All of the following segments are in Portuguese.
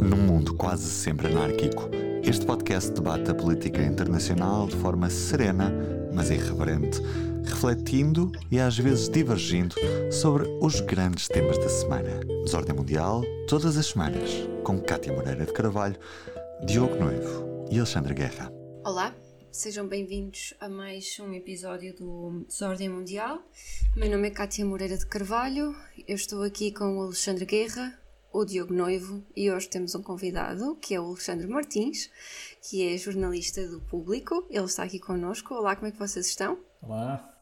Num mundo quase sempre anárquico, este podcast debate a política internacional de forma serena, mas irreverente, refletindo e às vezes divergindo sobre os grandes temas da semana. Desordem Mundial, todas as semanas, com Cátia Moreira de Carvalho, Diogo Noivo e Alexandre Guerra. Olá, sejam bem-vindos a mais um episódio do Desordem Mundial. Meu nome é Cátia Moreira de Carvalho, eu estou aqui com o Alexandre Guerra, o Diogo Noivo e hoje temos um convidado que é o Alexandre Martins, que é jornalista do Público. Ele está aqui connosco. Olá, como é que vocês estão? Olá.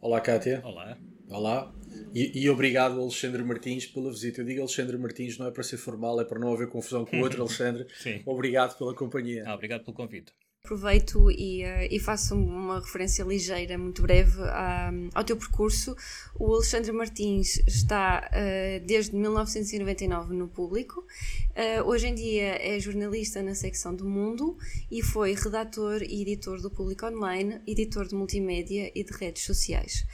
Olá, Kátia. Olá. Olá. E, e, obrigado, Alexandre Martins, pela visita. Eu digo Alexandre Martins, não é para ser formal, é para não haver confusão com o outro Alexandre. Sim. Obrigado pela companhia. Ah, obrigado pelo convite. Aproveito e, uh, e, faço uma referência ligeira, muito breve, ao teu percurso. O Alexandre Martins está uh, desde 1999 no público. Eh, hoje em dia é jornalista na secção do Mundo e foi redator e editor do Público Online, editor de multimédia e de redes sociais.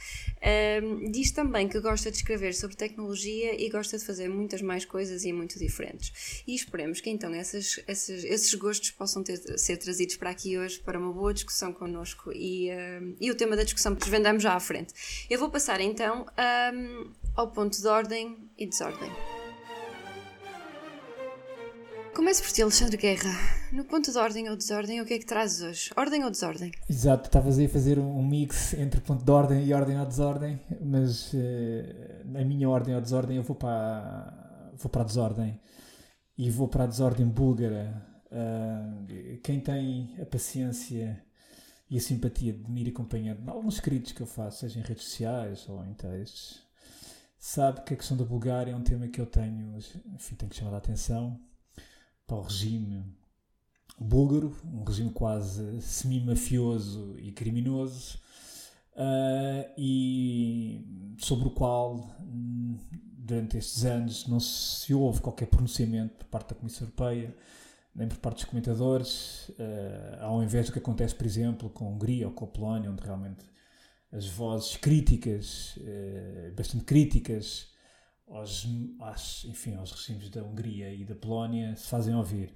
Diz também que gosta de escrever sobre tecnologia e gosta de fazer muitas mais coisas e muito diferentes. E esperemos que então essas, essas, esses gostos possam ter, ser trazidos para aqui hoje para uma boa discussão connosco e, uh, e o tema da discussão desvendamos já à frente. Eu vou passar então um, ao ponto de ordem e desordem. Começo por ti, Alexandre Guerra. No ponto de ordem ou desordem, o que é que trazes hoje? Ordem ou desordem? Exato, estavas aí a fazer um mix entre ponto de ordem e ordem ou desordem, mas uh, na minha ordem ou desordem eu vou para, vou para a desordem. E vou para a desordem búlgara, Uh, quem tem a paciência e a simpatia de me ir acompanhando alguns escritos que eu faço, seja em redes sociais ou em textos, sabe que a questão da Bulgária é um tema que eu tenho, enfim, tenho que chamar a atenção para o regime búlgaro, um regime quase semi-mafioso e criminoso, uh, e sobre o qual durante estes anos não se houve qualquer pronunciamento por parte da Comissão Europeia nem por parte dos comentadores, uh, ao invés do que acontece, por exemplo, com a Hungria ou com a Polónia, onde realmente as vozes críticas, uh, bastante críticas, aos, aos, enfim, aos regimes da Hungria e da Polónia se fazem ouvir.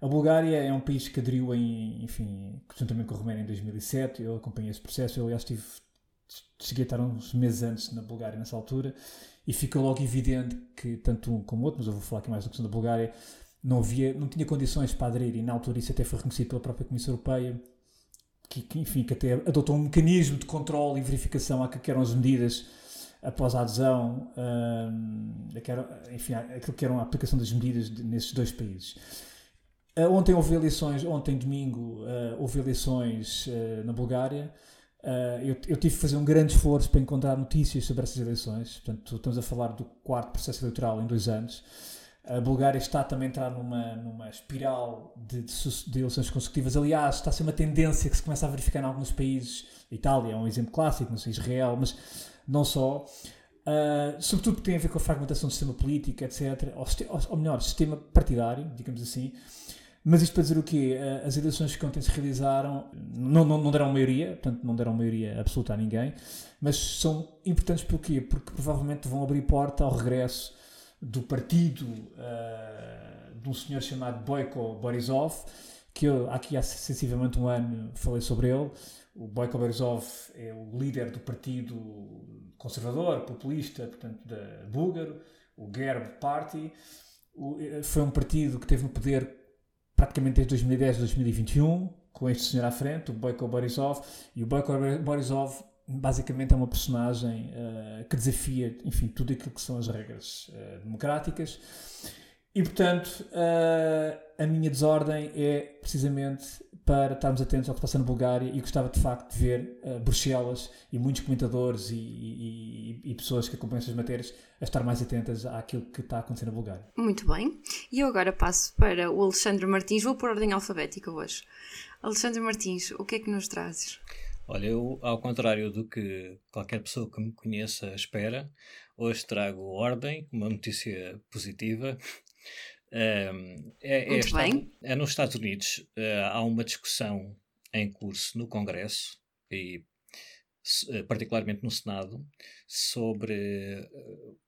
A Bulgária é um país que aderiu em, enfim, juntamente com a Roménia em 2007, eu acompanhei esse processo, eu aliás estive, cheguei a estar uns meses antes na Bulgária nessa altura, e ficou logo evidente que tanto um como outro, mas eu vou falar aqui mais da questão da Bulgária, não, havia, não tinha condições para aderir e na altura isso até foi reconhecido pela própria Comissão Europeia que, que enfim, que até adotou um mecanismo de controle e verificação a que eram as medidas após a adesão, um, enfim, aquilo que eram a aplicação das medidas nesses dois países. Uh, ontem houve eleições, ontem domingo uh, houve eleições uh, na Bulgária. Eu, tive que fazer um grande esforço para encontrar notícias sobre essas eleições. Portanto, estamos a falar do quarto processo eleitoral em dois anos. A Bulgária está também a entrar numa, numa espiral de, de, de, eleições consecutivas. Aliás, está a ser uma tendência que se começa a verificar em alguns países. Itália é um exemplo clássico, não sei, Israel, mas não só. Uh, sobretudo porque tem a ver com a fragmentação do sistema político, etc. Ou, ou, melhor, sistema partidário, digamos assim. Mas isto para dizer o quê? Uh, as eleições que ontem se realizaram não, não, não deram maioria, portanto não deram maioria absoluta a ninguém, mas são importantes porquê? Porque provavelmente vão abrir porta ao regresso do partido uh, de um senhor chamado Boyko Borisov, que eu aqui há sensivelmente um ano falei sobre ele. O Boyko Borisov é o líder do partido conservador, populista, portanto, da búlgaro, o Gerb Party. O, eh, foi um partido que teve no poder praticamente desde 2010 a 2021, com este senhor à frente, o Boyko Borisov, e o Boyko Borisov basicamente é uma personagem uh, que desafia, enfim, tudo aquilo que são as regras uh, democráticas. E, portanto, uh, a minha desordem é precisamente para estarmos atentos ao que está na Bulgária e gostava de facto de ver Bruxelas e muitos comentadores e, e, e, pessoas que acompanham essas matérias a estar mais atentas àquilo que está acontecendo na Bulgária. Muito bem. E eu agora passo para o Alexandre Martins. Vou por ordem alfabética hoje. Alexandre Martins, o que é que nos trazes? Olha, eu, ao contrário do que qualquer pessoa que me conheça espera, hoje trago ordem, uma notícia positiva. Um, é, é, está, é, nos Estados Unidos. Uh, há uma discussão em curso no Congresso e uh, particularmente no Senado sobre uh,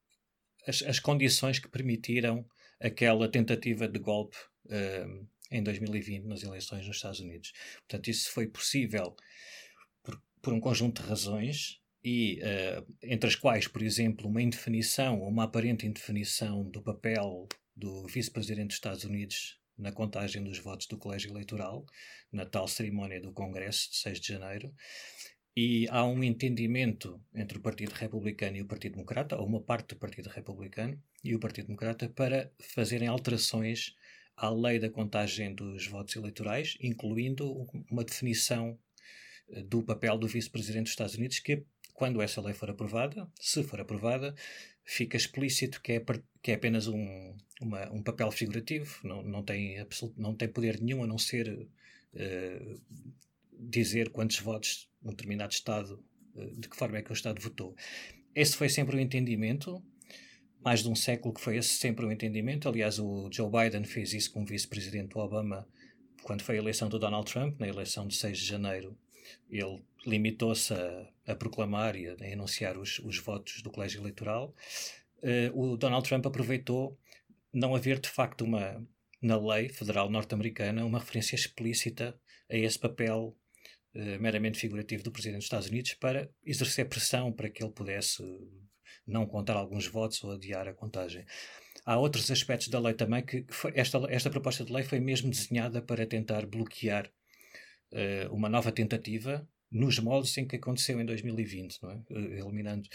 as, as, condições que permitiram aquela tentativa de golpe uh, em 2020 nas eleições nos Estados Unidos. Portanto, isso foi possível por, por um conjunto de razões e uh, entre as quais, por exemplo, uma indefinição ou uma aparente indefinição do papel do vice-presidente dos Estados Unidos na contagem dos votos do colégio eleitoral, na tal cerimónia do Congresso de 6 de janeiro, e há um entendimento entre o Partido Republicano e o Partido Democrata, ou uma parte do Partido Republicano e o Partido Democrata, para fazerem alterações à lei da contagem dos votos eleitorais, incluindo uma definição eh, do papel do vice-presidente dos Estados Unidos, que, quando essa lei for aprovada, se for aprovada, fica explícito que é, que é apenas um, uma, um papel figurativo, não, não, tem absoluto, não tem poder nenhum a não ser uh, dizer quantos votos um determinado Estado, uh, de que forma é que o Estado votou. Esse foi sempre o entendimento, mais de um século que foi esse sempre o entendimento. Aliás, o Joe Biden fez isso com o vice-presidente Obama quando foi a eleição do Donald Trump, na eleição de 6 de janeiro. Ele limitou-se a, a, proclamar e a, a anunciar os, os, votos do colégio eleitoral. Uh, o Donald Trump aproveitou não haver de facto uma na lei federal norte-americana uma referência explícita a esse papel uh, meramente figurativo do presidente dos Estados Unidos para exercer pressão para que ele pudesse não contar alguns votos ou adiar a contagem. Há outros aspectos da lei também que foi, esta, esta proposta de lei foi mesmo desenhada para tentar bloquear uh, uma nova tentativa nos moldes em que aconteceu em 2020, não é? Uh, eliminando.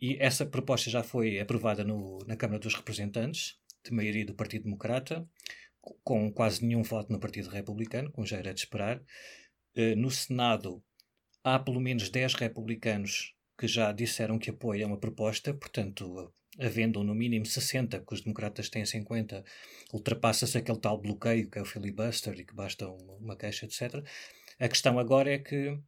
E essa proposta já foi aprovada no, na Câmara dos Representantes, de maioria do Partido Democrata, com quase nenhum voto no Partido Republicano, como já era de esperar. Uh, no Senado, há pelo menos 10 republicanos que já disseram que apoiam a proposta, portanto, havendo no mínimo 60, que os democratas têm 50, ultrapassa-se aquele tal bloqueio que é o filibuster e que basta uma, uma queixa, etc. A questão agora é que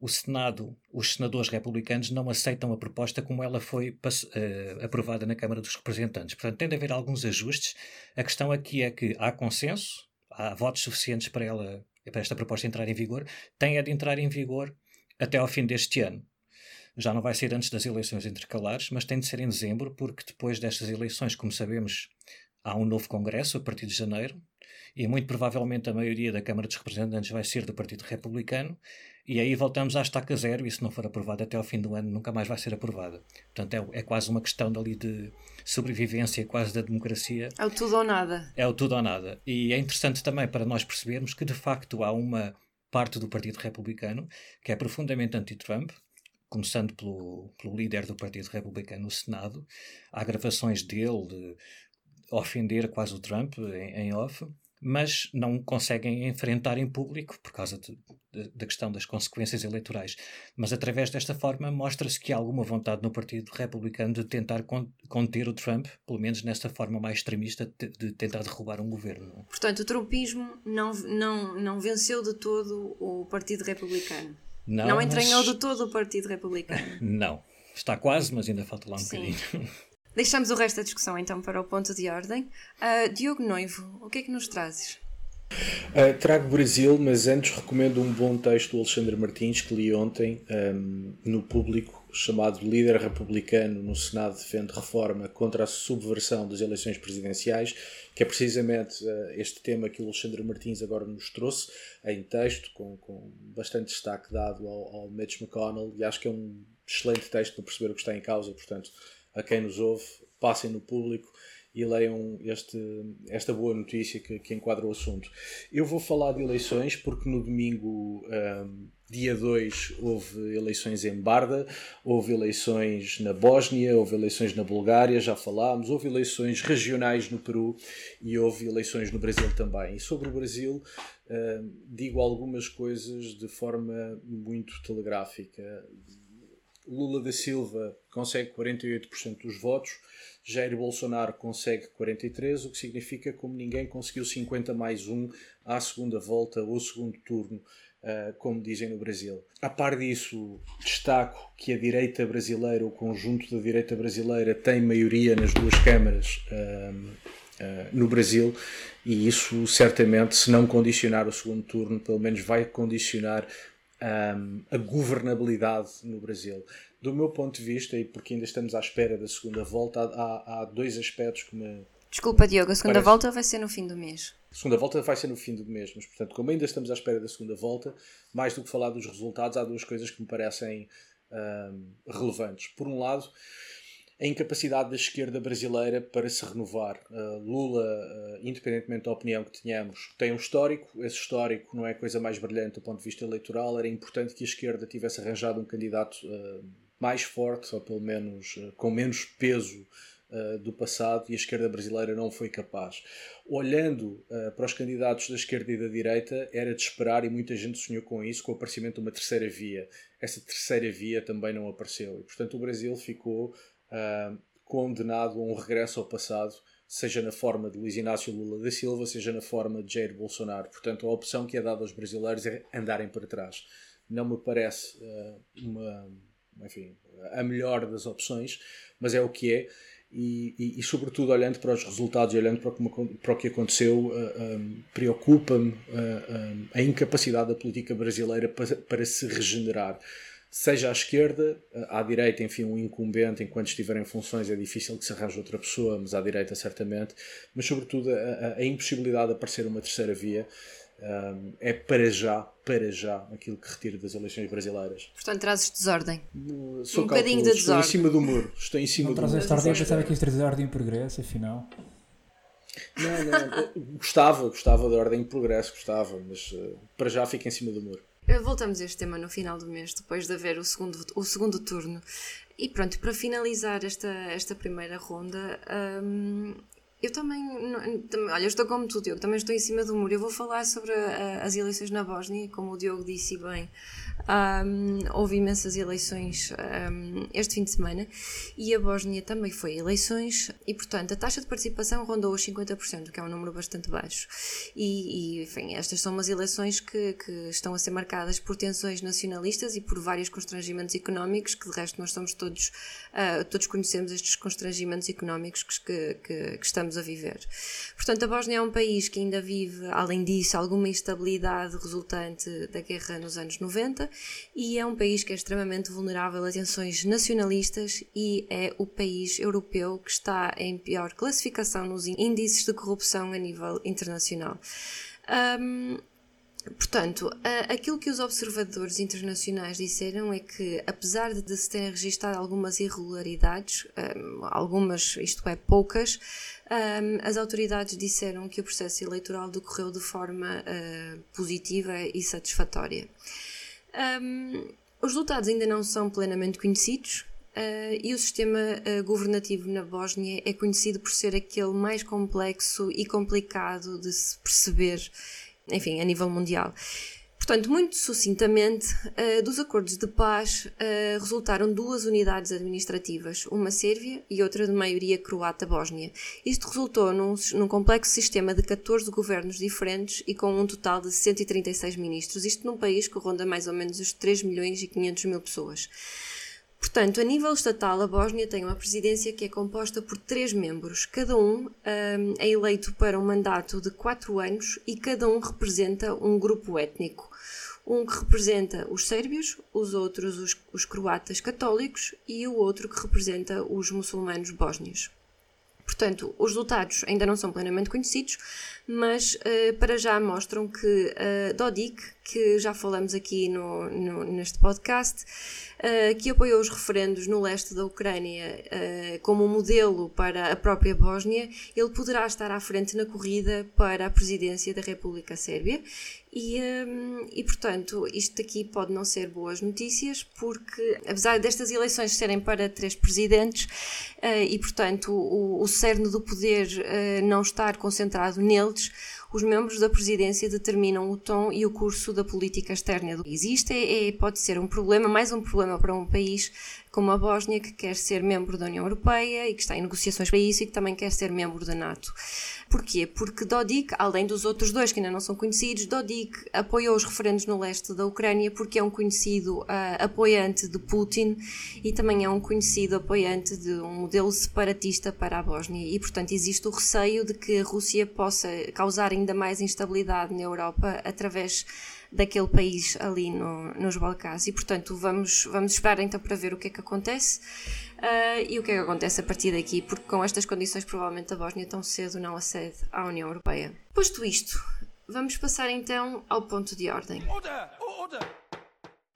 o Senado, os senadores republicanos não aceitam a proposta como ela foi uh, aprovada na Câmara dos Representantes. Portanto, tem de haver alguns ajustes. A questão aqui é que há consenso, há votos suficientes para, ela, para esta proposta entrar em vigor, tem a de entrar em vigor até ao fim deste ano já não vai ser antes das eleições intercalares, mas tem de ser em dezembro, porque depois destas eleições, como sabemos, há um novo Congresso a partir de janeiro, e muito provavelmente a maioria da Câmara dos Representantes vai ser do Partido Republicano, e aí voltamos à estaca zero, e se não for aprovada até ao fim do ano, nunca mais vai ser aprovada. Portanto, é, é quase uma questão dali de sobrevivência, quase da democracia. É o tudo ou nada. É o tudo ou nada. E é interessante também para nós percebermos que, de facto, há uma parte do Partido Republicano que é profundamente anti-Trump, começando pelo, pelo líder do Partido Republicano no Senado, há gravações dele de ofender quase o Trump em, em off, mas não conseguem enfrentar em público por causa de, de, da questão das consequências eleitorais. Mas através desta forma mostra-se que há alguma vontade no Partido Republicano de tentar conter o Trump, pelo menos nesta forma mais extremista de, de tentar derrubar um governo. Portanto, o trumpismo não, não, não venceu de todo o Partido Republicano. Não, não entranhou mas... de todo o Partido Republicano. Não. Está quase, mas ainda falta lá um Sim. bocadinho. Deixamos o resto da discussão então para o ponto de ordem. Uh, Diogo Noivo, o que é que nos trazes? Uh, trago Brasil, mas antes recomendo um bom texto do Alexandre Martins que li ontem um, no público, chamado Líder Republicano no Senado defende reforma contra a subversão das eleições presidenciais, que é precisamente uh, este tema que o Alexandre Martins agora nos trouxe em texto, com, com bastante destaque dado ao, ao Mitch McConnell, e acho que é um excelente texto para perceber o que está em causa, portanto, a quem nos ouve, passem no público e leiam este, esta boa notícia que, que enquadra o assunto. Eu vou falar de eleições porque no domingo, um, dia 2, houve eleições em Barda, houve eleições na Bósnia, houve eleições na Bulgária, já falámos, houve eleições regionais no Peru e houve eleições no Brasil também. E sobre o Brasil, um, digo algumas coisas de forma muito telegráfica. Lula da Silva consegue 48% dos votos, Jair Bolsonaro consegue 43, o que significa como ninguém conseguiu 50 mais 1 à segunda volta ou segundo turno, uh, como dizem no Brasil. A par disso, destaco que a direita brasileira, o conjunto da direita brasileira, tem maioria nas duas câmaras. Uh, Uh, no Brasil e isso certamente, se não condicionar o segundo turno, pelo menos vai condicionar um, a governabilidade no Brasil do meu ponto de vista, e porque ainda estamos à espera da segunda volta, há, há dois aspectos que me, Desculpa, Diogo, a segunda Parece. volta vai ser no fim do mês. A segunda volta vai ser no fim do mês, mas portanto, como ainda estamos à espera da segunda volta, mais do que falar dos resultados, há duas coisas que me parecem um, relevantes. Por um lado, a incapacidade da esquerda brasileira para se renovar. Uh, Lula, uh, independentemente da opinião que tenhamos, tem um histórico. Esse histórico não é a coisa mais brilhante do ponto de vista eleitoral. Era importante que a esquerda tivesse arranjado um candidato uh, mais forte, ou pelo menos com menos peso do passado, e a esquerda brasileira não foi capaz. Olhando para os candidatos da esquerda e da direita, era de esperar, e muita gente sonhou com isso, com o aparecimento de uma terceira via. Essa terceira via também não apareceu. E, portanto, o Brasil ficou uh, condenado a um regresso ao passado, seja na forma de Luiz Inácio Lula da Silva, seja na forma de Jair Bolsonaro. Portanto, a opção que é dada aos brasileiros é andarem para trás. Não me parece uh, uma, enfim, a melhor das opções, mas é o que é. E, e, e, sobretudo olhando para os resultados e olhando para, para o que aconteceu, uh, um, preocupa-me uh, um, a incapacidade da política brasileira para, para se regenerar seja à esquerda, à direita, enfim, um incumbente, enquanto estiver em funções é difícil que se arranje outra pessoa, mas à direita certamente, mas sobretudo a, a impossibilidade de aparecer uma terceira via um, é para já, para já, aquilo que retiro das eleições brasileiras. Portanto, trazes desordem. Sou um bocadinho de desordem. Estou em cima do muro. Estou em cima não do muro. Esta ordem, eu pensava que ias trazer ordem e progresso, afinal. Não, não, gostava, gostava da ordem e progresso, gostava, mas uh, para já fica em cima do muro. Voltamos a este tema no final do mês, depois de haver o segundo, o segundo turno. E pronto, para finalizar esta, esta primeira ronda, hum, eu também, olha, estou como tu, Diogo, também estou em cima do muro. Eu vou falar sobre a, as eleições na Bósnia, como o Diogo disse bem. Um, houve imensas eleições um, este fim de semana e a Bósnia também foi eleições e, portanto, a taxa de participação rondou os 50%, que é um número bastante baixo. E, e enfim, estas são umas eleições que, que, estão a ser marcadas por tensões nacionalistas e por vários constrangimentos económicos, que de resto nós somos todos, uh, todos conhecemos estes constrangimentos económicos que, que, que estamos a viver. Portanto, a Bósnia é um país que ainda vive, além disso, alguma instabilidade resultante da guerra nos anos 90 e é um país que é extremamente vulnerável a tensões nacionalistas e é o país europeu que está em pior classificação nos índices de corrupção a nível internacional. Um, Portanto, aquilo que os observadores internacionais disseram é que, apesar de se terem registado algumas irregularidades, algumas, isto é, poucas, as autoridades disseram que o processo eleitoral decorreu de forma ah, positiva e satisfatória. Um, os resultados ainda não são plenamente conhecidos, Uh, e o sistema uh, governativo na Bósnia é conhecido por ser aquele mais complexo e complicado de se perceber, enfim, a nível mundial. Portanto, muito sucintamente, uh, dos acordos de paz uh, resultaram duas unidades administrativas, uma sérvia e outra de maioria croata-bósnia. Isto resultou num, num, complexo sistema de 14 governos diferentes e com um total de 136 ministros, isto num país que ronda mais ou menos os 3 milhões e 500 mil pessoas. Portanto, a nível estatal, a Bósnia tem uma presidência que é composta por três membros. Cada um, um é eleito para um mandato de quatro anos e cada um representa um grupo étnico um que representa os sérvios, os outros os, os croatas católicos e o outro que representa os muçulmanos bósnios. Portanto, os resultados ainda não são plenamente conhecidos, mas uh, para já mostram que uh, Dodik, que já falamos aqui no, no neste podcast, uh, que apoiou os referendos no leste da Ucrânia como modelo para a própria Bósnia, ele poderá estar à frente na corrida para a presidência da República Sérvia. E, um, e, portanto, isto aqui pode não ser boas notícias, porque apesar destas eleições serem para três presidentes uh, e, portanto, o, o cerne do poder uh, não estar concentrado neles, os membros da presidência determinam o tom e o curso da política externa do país. Isto é, é, pode ser um problema, mais um problema para um país como a Bósnia, que quer ser membro da União Europeia e que está em negociações para isso e que também quer ser membro da NATO. Porquê? Porque Dodik, além dos outros dois que ainda não são conhecidos, Dodik apoiou os referendos no leste da Ucrânia porque é um conhecido uh, apoiante de Putin e também é um conhecido apoiante de um modelo separatista para a Bósnia. E, portanto, existe o receio de que a Rússia possa causar ainda mais instabilidade na Europa através daquele país ali no, nos Balcãs. E, portanto, vamos, vamos esperar então para ver o que é que acontece uh, e o que é que acontece a partir daqui, porque com estas condições, provavelmente a Bósnia tão cedo não acede à União Europeia. Posto isto, vamos passar então ao ponto de ordem. Order! Order!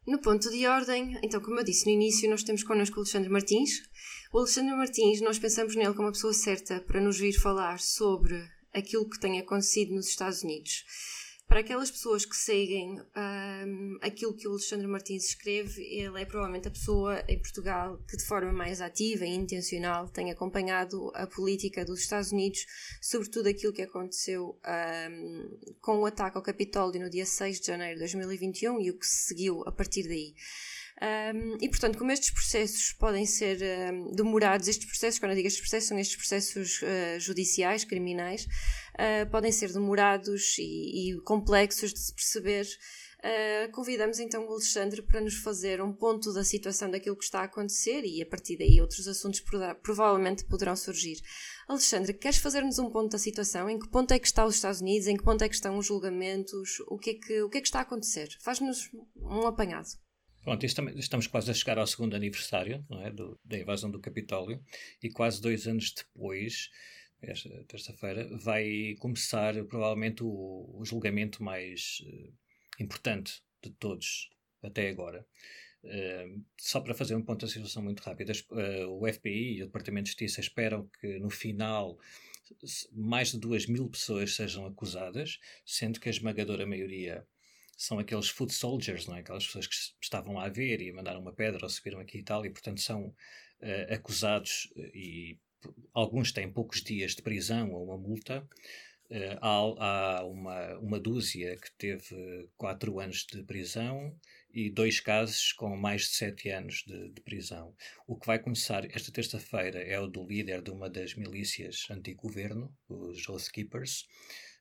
No ponto de ordem, então, como eu disse no início, nós temos connosco o Alexandre Martins. O Alexandre Martins, nós pensamos nele como a pessoa certa para nos vir falar sobre aquilo que tem acontecido nos Estados Unidos. Para aquelas pessoas que seguem um, aquilo que o Alexandre Martins escreve, ele é provavelmente a pessoa em Portugal que, de forma mais ativa e intencional, tem acompanhado a política dos Estados Unidos, sobretudo aquilo que aconteceu um, com o ataque ao Capitólio no dia 6 de janeiro de 2021 e o que se seguiu a partir daí. Um, e portanto, como estes processos podem ser um, demorados, estes processos, quando eu digo estes processos, são estes processos uh, judiciais, criminais, uh, podem ser demorados e, e, complexos de se perceber. Uh, convidamos então o Alexandre para nos fazer um ponto da situação daquilo que está a acontecer e a partir daí outros assuntos provavelmente poderão surgir. Alexandre, queres fazer-nos um ponto da situação? Em que ponto é que está os Estados Unidos? Em que ponto é que estão os julgamentos? O que é que, o que, é que está a acontecer? Faz-nos um apanhado. Pronto, estamos quase a chegar ao segundo aniversário é, do, da invasão do Capitólio e quase dois anos depois, esta terça-feira, vai começar provavelmente o, o julgamento mais uh, importante de todos até agora. Uh, só para fazer um ponto da situação muito rápido, uh, o FBI e o Departamento de Justiça esperam que no final mais de duas mil pessoas sejam acusadas, sendo que a esmagadora maioria são aqueles foot soldiers, não é? aquelas pessoas que estavam a ver e mandaram uma pedra ou subiram aqui e tal, e portanto são uh, acusados eh, e alguns têm poucos dias de prisão ou uma multa. Uh, há, há uma, uma dúzia que teve quatro anos de prisão e dois casos com mais de sete anos de, de prisão. O que vai começar esta terça-feira é o do líder de uma das milícias anti-governo, os Oath Keepers,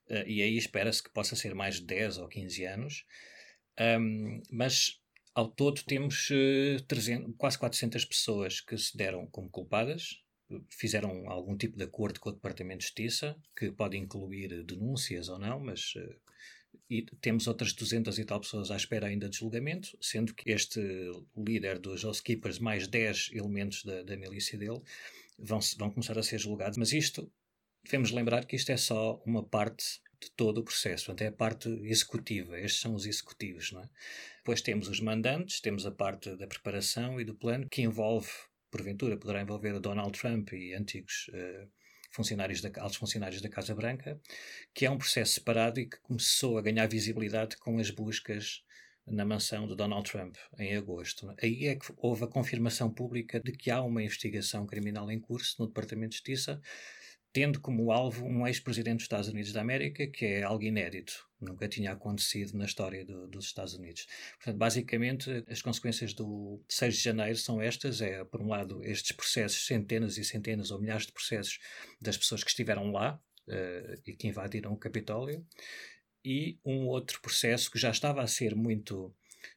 uh, e aí espera-se que possa ser mais de 10 ou 15 anos. Um, mas ao todo temos uh, eh, 300, quase 400 pessoas que se deram como culpadas, fizeram algum tipo de acordo com o Departamento de Justiça, que pode incluir denúncias ou não, mas e temos outras 200 e tal pessoas à espera ainda de julgamento, sendo que este líder dos House Keepers, mais 10 elementos da, da milícia dele, vão, vão começar a ser julgados. Mas isto devemos lembrar que isto é só uma parte de todo o processo, portanto, é a parte executiva, estes são os executivos, não é? Depois temos os mandantes, temos a parte da preparação e do plano, que envolve, porventura, poderá envolver Donald Trump e antigos uh, funcionários da, altos funcionários da Casa Branca, que é um processo separado e que começou a ganhar visibilidade com as buscas na mansão de Donald Trump em agosto. Aí é que houve a confirmação pública de que há uma investigação criminal em curso no Departamento de Justiça tendo como alvo um ex-presidente dos Estados Unidos da América, que é algo inédito, nunca tinha acontecido na história do, dos Estados Unidos. Portanto, basicamente, as consequências do 6 de janeiro são estas: é, por um lado, estes processos, centenas e centenas ou milhares de processos das pessoas que estiveram lá uh, e que invadiram o Capitólio, e um outro processo que já estava a ser muito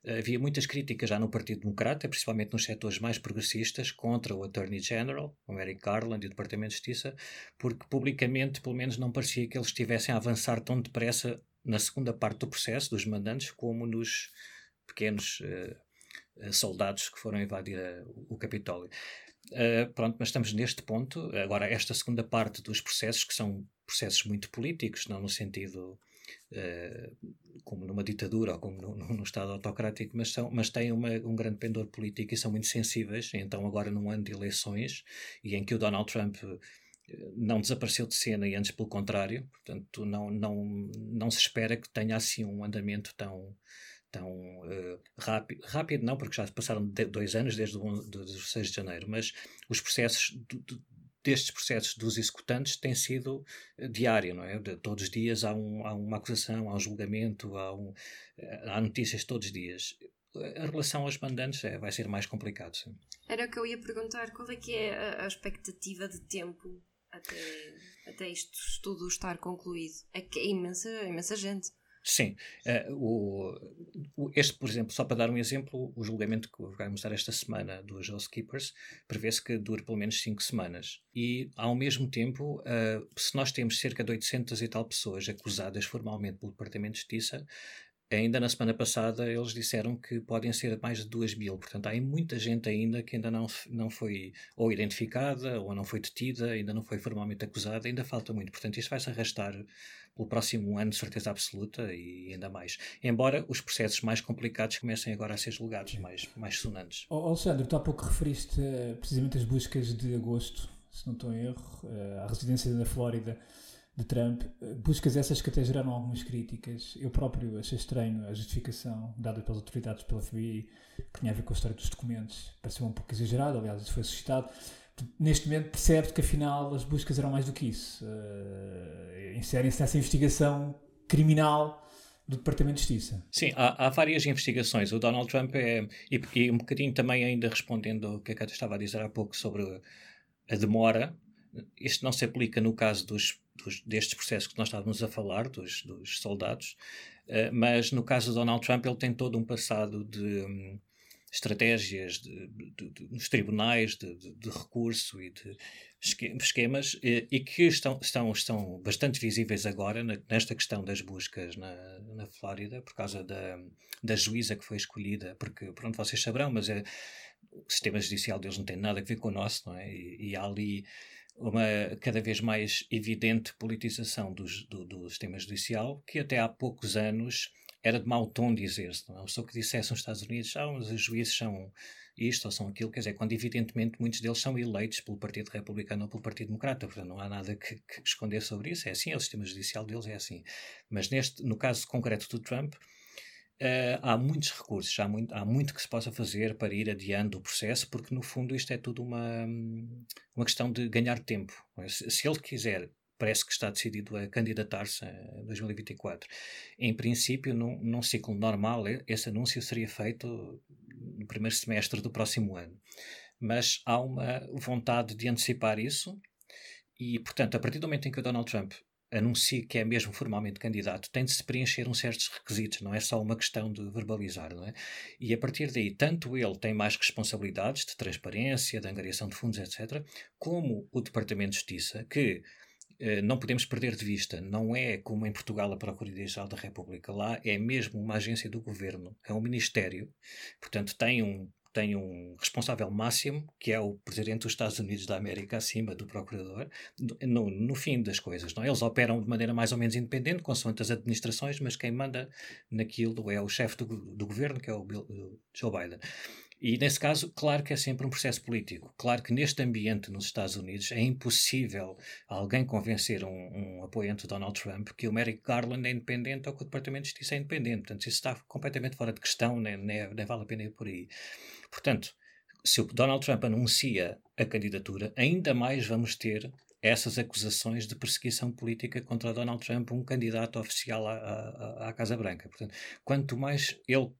Havia muitas críticas já no Partido Democrata, principalmente nos setores mais progressistas, contra o Attorney General, o Eric Garland e o Departamento de Justiça, porque publicamente, pelo menos, não parecia que eles estivessem a avançar tão depressa na segunda parte do processo, dos mandantes, como nos pequenos uh, soldados que foram invadir uh, o Capitólio. Uh, pronto, mas estamos neste ponto. Agora, esta segunda parte dos processos, que são processos muito políticos, não no sentido uh, como numa ditadura ou como num, num Estado autocrático, mas, são, mas têm uma, um grande pendor político e são muito sensíveis. Então, agora, num ano de eleições e em que o Donald Trump eh, não desapareceu de cena e antes pelo contrário, portanto, não, não, não se espera que tenha assim um andamento tão tão uh, rápido, rápido não, porque já passaram de dois anos desde o 6 de janeiro, mas os processos destes processos dos executantes tem sido eh, diário, não é? De, todos os dias há, um, há, uma acusação, há um julgamento, há, um, eh, há notícias todos os dias. A relação aos mandantes é, vai ser mais complicado, sim. Era o que eu ia perguntar, qual é que é a, a expectativa de tempo até, até isto tudo estar concluído? É que é imensa, imensa gente. Sim. Uh, o, este, por exemplo, só para dar um exemplo, o julgamento que vai mostrar esta semana dos Housekeepers prevê-se que dure pelo menos 5 semanas. E, ao mesmo tempo, uh, se nós temos cerca de 800 e tal pessoas acusadas formalmente pelo Departamento de Justiça, ainda na semana passada eles disseram que podem ser mais de 2 mil. Portanto, há muita gente ainda que ainda não, não foi ou identificada ou não foi detida, ainda não foi formalmente acusada, ainda falta muito. Portanto, isto vai se arrastar pelo próximo ano, de certeza absoluta, e ainda mais. Embora os processos mais complicados comecem agora a ser julgados, mais, mais sonantes. Oh, Alexandre, tu há pouco referiste uh, precisamente as buscas de agosto, se não estou em erro, uh, à residência da Flórida de Trump, uh, buscas essas que até geraram algumas críticas. Eu próprio achei estranho a justificação dada pelas autoridades pela FBI, que tinha a ver com a história dos documentos, pareceu um pouco exagerado, aliás, isso foi suscitado neste momento percebe que afinal as buscas eram mais do que isso. Uh, Inserem-se nessa investigação criminal do Departamento de Justiça. Sim, há, há, várias investigações. O Donald Trump é, e, e, um bocadinho também ainda respondendo ao que a Cata estava a dizer há pouco sobre a demora, isto não se aplica no caso dos, dos destes processos que nós estávamos a falar, dos, dos soldados, uh, mas no caso do Donald Trump ele tem todo um passado de... Um, estratégias de, de, de, nos tribunais de, recurso e de esquemas e, e, que estão, estão, estão bastante visíveis agora na, nesta questão das buscas na, na Flórida por causa da, da juíza que foi escolhida, porque pronto, vocês saberão, mas é, o sistema judicial deles não tem nada a ver com o nosso, não é? E, e há ali uma cada vez mais evidente politização dos, do, do sistema judicial que até há poucos anos era de mau tom dizer-se. É? pessoa que dissesse nos Estados Unidos, ah, os juízes são isto ou são aquilo, quer dizer, quando evidentemente muitos deles são eleitos pelo Partido Republicano ou pelo Partido Democrata, portanto não há nada que, que esconder sobre isso, é assim, é o sistema judicial deles é assim. Mas neste, no caso concreto do Trump, Uh, há muitos recursos, há muito, há muito que se possa fazer para ir adiando o processo, porque no fundo isto é tudo uma, uma questão de ganhar tempo. Se, se ele quiser parece que está decidido a candidatar-se em 2024. Em princípio, num, num ciclo normal, esse anúncio seria feito no primeiro semestre do próximo ano. Mas há uma vontade de antecipar isso e, portanto, a partir do momento em que o Donald Trump anuncia que é mesmo formalmente candidato, tem de se preencher uns certos requisitos, não é só uma questão de verbalizar, não é? E a partir daí, tanto ele tem mais responsabilidades de transparência, de angariação de fundos, etc., como o Departamento de Justiça, que eh, não podemos perder de vista, não é como em Portugal a Procuradoria-Geral da República, lá é mesmo uma agência do governo, é um ministério, portanto tem um, tem um responsável máximo, que é o presidente dos Estados Unidos da América, acima do procurador, no, no fim das coisas. Não? É? Eles operam de maneira mais ou menos independente, consoante as administrações, mas quem manda naquilo é o chefe do, do governo, que é o Bill, Joe Biden. E nesse caso, claro que é sempre um processo político. Claro que neste ambiente nos Estados Unidos é impossível alguém convencer um, um apoiante de Donald Trump que o Merrick Garland é independente ou que o Departamento de Justiça é independente. Portanto, isso está completamente fora de questão, nem, nem, nem vale a pena ir por aí. Portanto, se o Donald Trump anuncia a candidatura, ainda mais vamos ter essas acusações de perseguição política contra Donald Trump, um candidato oficial à, à, à Casa Branca. Portanto, quanto mais ele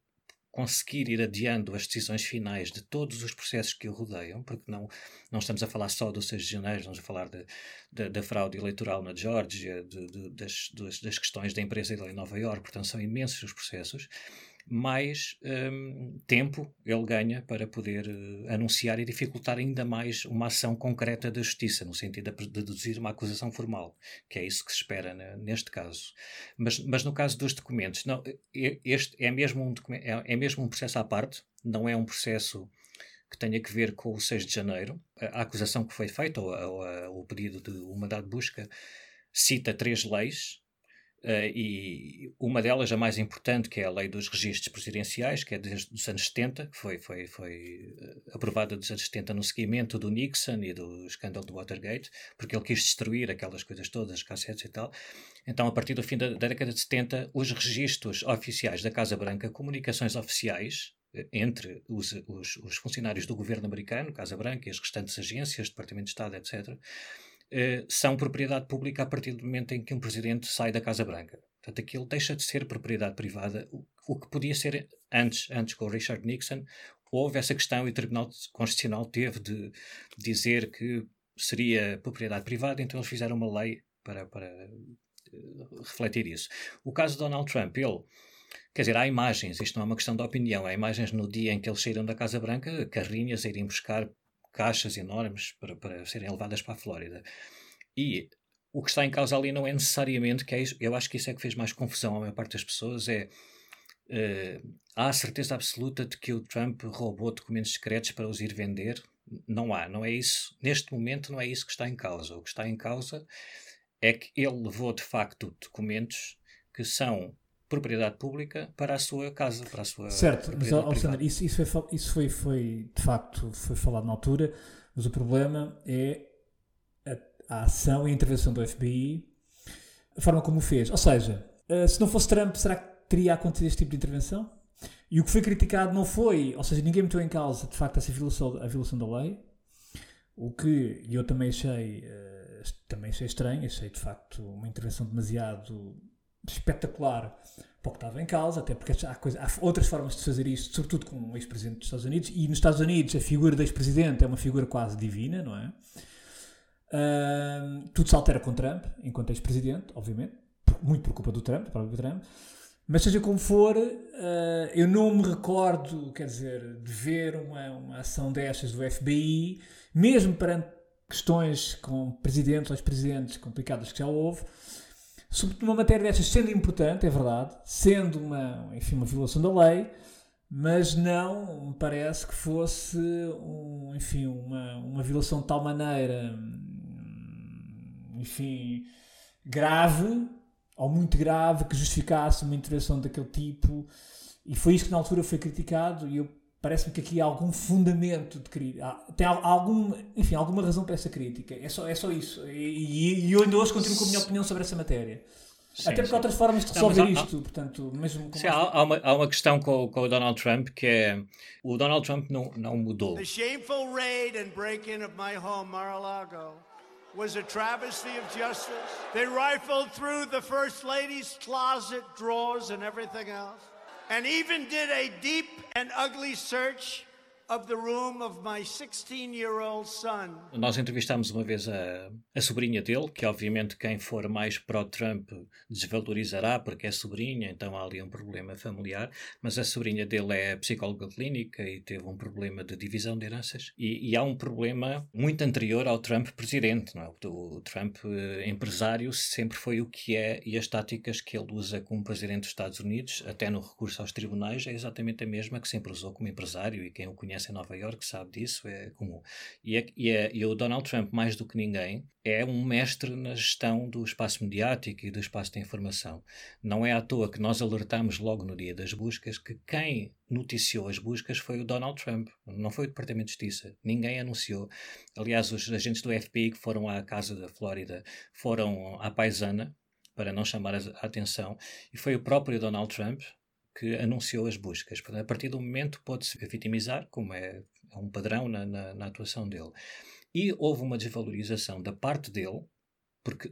conseguir ir adiando as decisões finais de todos os processos que o rodeiam, porque não, não estamos a falar só do 6 de janeiro, estamos a falar de, de, da fraude eleitoral na Geórgia, de, das, das, questões da empresa em Nova Iorque, portanto são imensos os processos, mais um, tempo ele ganha para poder uh, anunciar e dificultar ainda mais uma ação concreta da justiça, no sentido de deduzir uma acusação formal, que é isso que se espera né, neste caso. Mas, mas no caso dos documentos, não, este é mesmo, um é, é mesmo um processo à parte, não é um processo que tenha que ver com o 6 de janeiro. A, a acusação que foi feita, ou, ou, o pedido de uma mandado de busca, cita três leis, Uh, e uma delas, a mais importante, que é a lei dos registros presidenciais, que é desde os anos 70, que foi, foi, foi eh, aprovada dos anos 70 no seguimento do Nixon e do escândalo do Watergate, porque ele quis destruir aquelas coisas todas, cassetes e tal. Então, a partir do fim da, da década de 70, os registros oficiais da Casa Branca, comunicações oficiais, eh, entre os, os, os funcionários do governo americano, Casa Branca e as restantes agências, Departamento de Estado, etc., são propriedade pública a partir do momento em que um presidente sai da Casa Branca. Portanto, aquilo deixa de ser propriedade privada, o, o que podia ser antes, antes com o Richard Nixon. Houve essa questão e o Tribunal Constitucional teve de dizer que seria propriedade privada, então eles fizeram uma lei para, para uh, refletir isso. O caso de Donald Trump, ele Quer dizer, há imagens, isto não é uma questão de opinião, há imagens no dia em que eles saíram da Casa Branca, carrinhas a irem buscar caixas enormes para, para serem levadas para a Flórida. E o que está em causa ali não é necessariamente que é isso, eu acho que isso é que fez mais confusão à maior parte das pessoas, é uh, há certeza absoluta de que o Trump roubou documentos secretos para os ir vender? Não há, não é isso. Neste momento não é isso que está em causa. O que está em causa é que ele levou de facto documentos que são propriedade pública para a sua casa, para a sua Certo, mas Alexandre, isso, isso, foi, isso foi, foi, de facto foi falado na altura, mas o problema é a, a ação e a intervenção do FBI, a forma como o fez. Ou seja, uh, se não fosse Trump, será que teria acontecido este tipo de intervenção? E o que foi criticado não foi, ou seja, ninguém meteu em causa de facto essa violação, a violação da lei, o que eu também achei, uh, também achei estranho, achei de facto uma intervenção demasiado espetacular para o que estava em causa, até porque há, coisa, há outras formas de fazer isto, sobretudo com o ex-presidente dos Estados Unidos, e nos Estados Unidos a figura do ex-presidente é uma figura quase divina, não é? Uh, tudo se altera com Trump, enquanto ex-presidente, obviamente, muito por culpa do Trump, próprio Trump, mas seja como for, uh, eu não me recordo, quer dizer, de ver uma, uma ação destas do FBI, mesmo perante questões com presidentes ou ex-presidentes complicadas que já houve, sobretudo numa matéria destas, sendo importante, é verdade, sendo uma, enfim, uma violação da lei, mas não me parece que fosse, um, enfim, uma, uma violação de tal maneira, enfim, grave ou muito grave que justificasse uma intervenção daquele tipo. E foi isso que na altura foi criticado e eu parece-me que aqui há algum fundamento de crítica. Tem algum, enfim, alguma razão para essa crítica. É só, é só isso. E, e eu ainda hoje continuo com a minha opinião sobre essa matéria. Sim, Até porque há outras formas de resolver não, isto, há, portanto, mesmo sim, há, há, uma, há uma questão com, com o Donald Trump que é o Donald Trump não, não mudou. The shameful raid and break-in of my home, Mar-a-Lago. was a travesty of justice. They rifled through the First Lady's closet drawers and everything else, and even did a deep and ugly search of the room of my 16-year-old son. Nós entrevistámos uma vez a, a sobrinha dele, que obviamente quem for mais pró-Trump desvalorizará porque é sobrinha, então há ali um problema familiar, mas a sobrinha dele é psicóloga clínica e teve um problema de divisão de heranças. E, e há um problema muito anterior ao Trump presidente, não é? O, o Trump eh, empresário sempre foi o que é e as táticas que ele usa como presidente dos Estados Unidos, até no recurso aos tribunais, é exatamente a mesma que sempre usou como empresário e quem o conhece conhece em Nova York sabe disso, é comum. E, é, e, é, e o Donald Trump, mais do que ninguém, é um mestre na gestão do espaço mediático e do espaço de informação. Não é à toa que nós alertamos logo no dia das buscas que quem noticiou as buscas foi o Donald Trump, não foi o Departamento de Justiça. Ninguém anunciou. Aliás, os agentes do FBI que foram à casa da Flórida foram à paisana para não chamar a atenção e foi o próprio Donald Trump que anunciou as buscas. Portanto, a partir do momento pode-se vitimizar, como é, é um padrão na, na, na, atuação dele. E houve uma desvalorização da parte dele, porque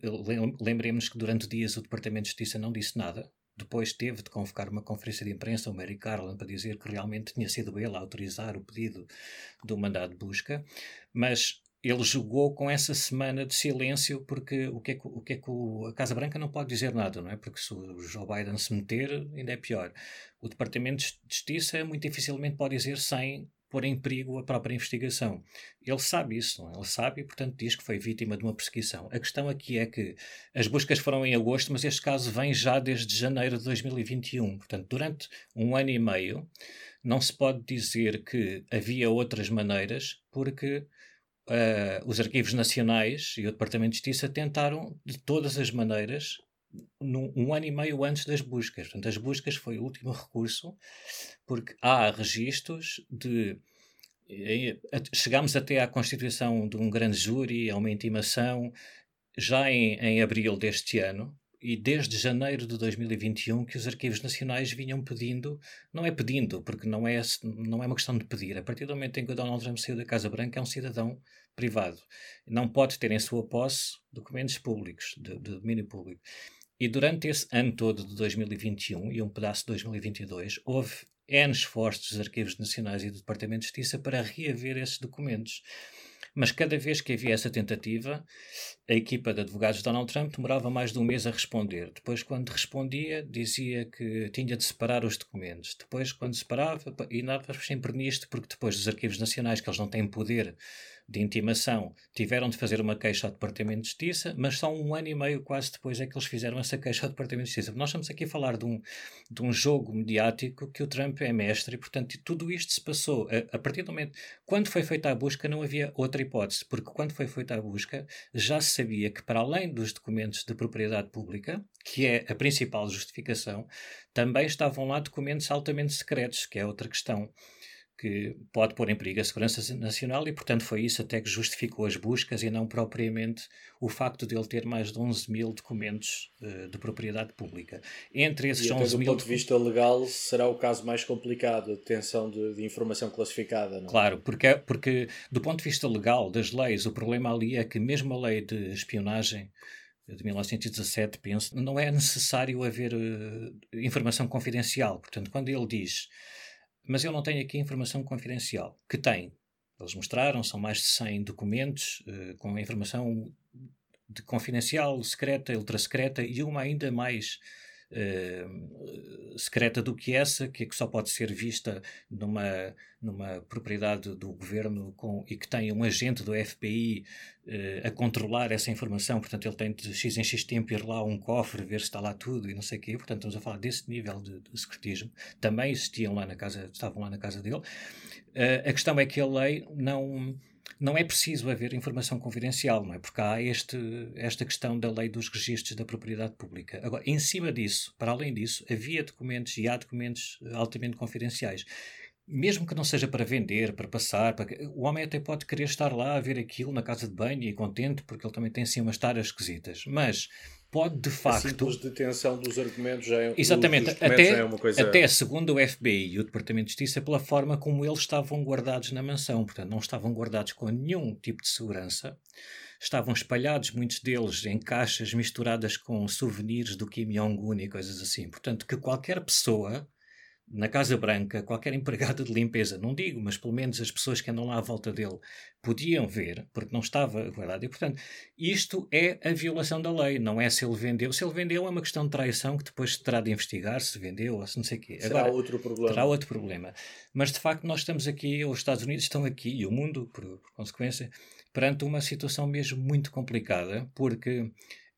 lembremos que durante dias o Departamento de Justiça não disse nada. Depois teve de convocar uma conferência de imprensa, o Mary Carlin, para dizer que realmente tinha sido ele a autorizar o pedido do mandado de busca. Mas ele jogou com essa semana de silêncio porque o que é que, o que, é que a Casa Branca não pode dizer nada, não é? Porque se o Joe Biden se meter, ainda é pior. O Departamento de Justiça muito dificilmente pode dizer sem pôr em perigo a própria investigação. Ele sabe isso, não é? Ele sabe e, portanto, diz que foi vítima de uma perseguição. A questão aqui é que as buscas foram em agosto, mas este caso vem já desde janeiro de 2021. Portanto, durante um ano e meio, não se pode dizer que havia outras maneiras, porque uh, os arquivos nacionais e o Departamento de Justiça tentaram, de todas as maneiras, num, um ano e meio antes das buscas. Portanto, as buscas foi o último recurso, porque há registros de. Eh, chegámos até à constituição de um grande júri, a uma intimação, já em, em abril deste ano, e desde janeiro de 2021 que os arquivos nacionais vinham pedindo, não é pedindo, porque não é, não é uma questão de pedir, a partir do momento em que o Donald Trump saiu da Casa Branca é um cidadão privado, não pode ter em sua posse documentos públicos, de, de domínio público. E durante esse ano todo de 2021 e um pedaço de 2022, houve N esforços dos arquivos nacionais e do Departamento de Justiça para reaver esses documentos. Mas cada vez que havia essa tentativa, a equipa de advogados de Donald Trump demorava mais de um mês a responder. Depois, quando respondia, dizia que tinha de separar os documentos. Depois, quando separava, e nada sempre nisto, porque depois dos arquivos nacionais, que eles não têm poder de intimação, tiveram de fazer uma queixa ao Departamento de Justiça, mas só um ano e meio quase depois é que eles fizeram essa queixa ao Departamento de Justiça. Nós estamos aqui a falar de um, de um jogo mediático que o Trump é mestre e, portanto, tudo isto se passou a, a partir do momento. Quando foi feita a busca, não havia outra hipótese, porque quando foi feita a busca, já se sabia que, para além dos documentos de propriedade pública, que é a principal justificação, também estavam lá documentos altamente secretos, que é outra questão que pode pôr em perigo a segurança nacional e, portanto, foi isso até que justificou as buscas e não propriamente o facto de ele ter mais de 11 mil documentos uh, de propriedade pública. Entre esses e 11 mil. Do ponto de vista legal, será o caso mais complicado, a detenção de, de informação classificada, não? É? Claro, porque, porque do ponto de vista legal das leis, o problema ali é que mesmo a lei de espionagem de 1917, penso, não é necessário haver uh, informação confidencial. Portanto, quando ele diz mas eu não tenho aqui informação confidencial. Que tem. Eles mostraram, são mais de 100 documentos uh, com informação de confidencial, secreta, ultra secreta e uma ainda mais secreta do que essa, que, é que só pode ser vista numa, numa propriedade do governo com, e que tem um agente do FBI uh, a controlar essa informação. Portanto, ele tem de X em X tempo ir lá a um cofre, ver se está lá tudo e não sei o quê. Portanto, estamos a falar desse nível de, de secretismo. Também existiam lá na casa, estavam lá na casa dele. Uh, a questão é que a lei não não é preciso haver informação confidencial, não é? Porque há este, esta questão da lei dos registros da propriedade pública. Agora, em cima disso, para além disso, havia documentos e há documentos altamente confidenciais. Mesmo que não seja para vender, para passar, para... o homem até pode querer estar lá a ver aquilo na casa de banho e contente, porque ele também tem assim umas taras esquisitas. Mas pode de facto. A simples detenção dos argumentos já é, Exatamente, até, é uma coisa. Até segundo o FBI e o Departamento de Justiça, pela forma como eles estavam guardados na mansão. Portanto, não estavam guardados com nenhum tipo de segurança. Estavam espalhados, muitos deles, em caixas misturadas com souvenirs do Kim Jong-un e coisas assim. Portanto, que qualquer pessoa na Casa Branca, qualquer empregada de limpeza, não digo, mas pelo menos as pessoas que andam lá à volta dele podiam ver, porque não estava guardado. E, portanto, isto é a violação da lei, não é se ele vendeu. Se ele vendeu é uma questão de traição que depois terá de investigar se vendeu ou se não sei o quê. Será Agora, outro problema. Terá outro problema. Mas, de facto, nós estamos aqui, os Estados Unidos estão aqui, e o mundo, por, por consequência, perante uma situação mesmo muito complicada, porque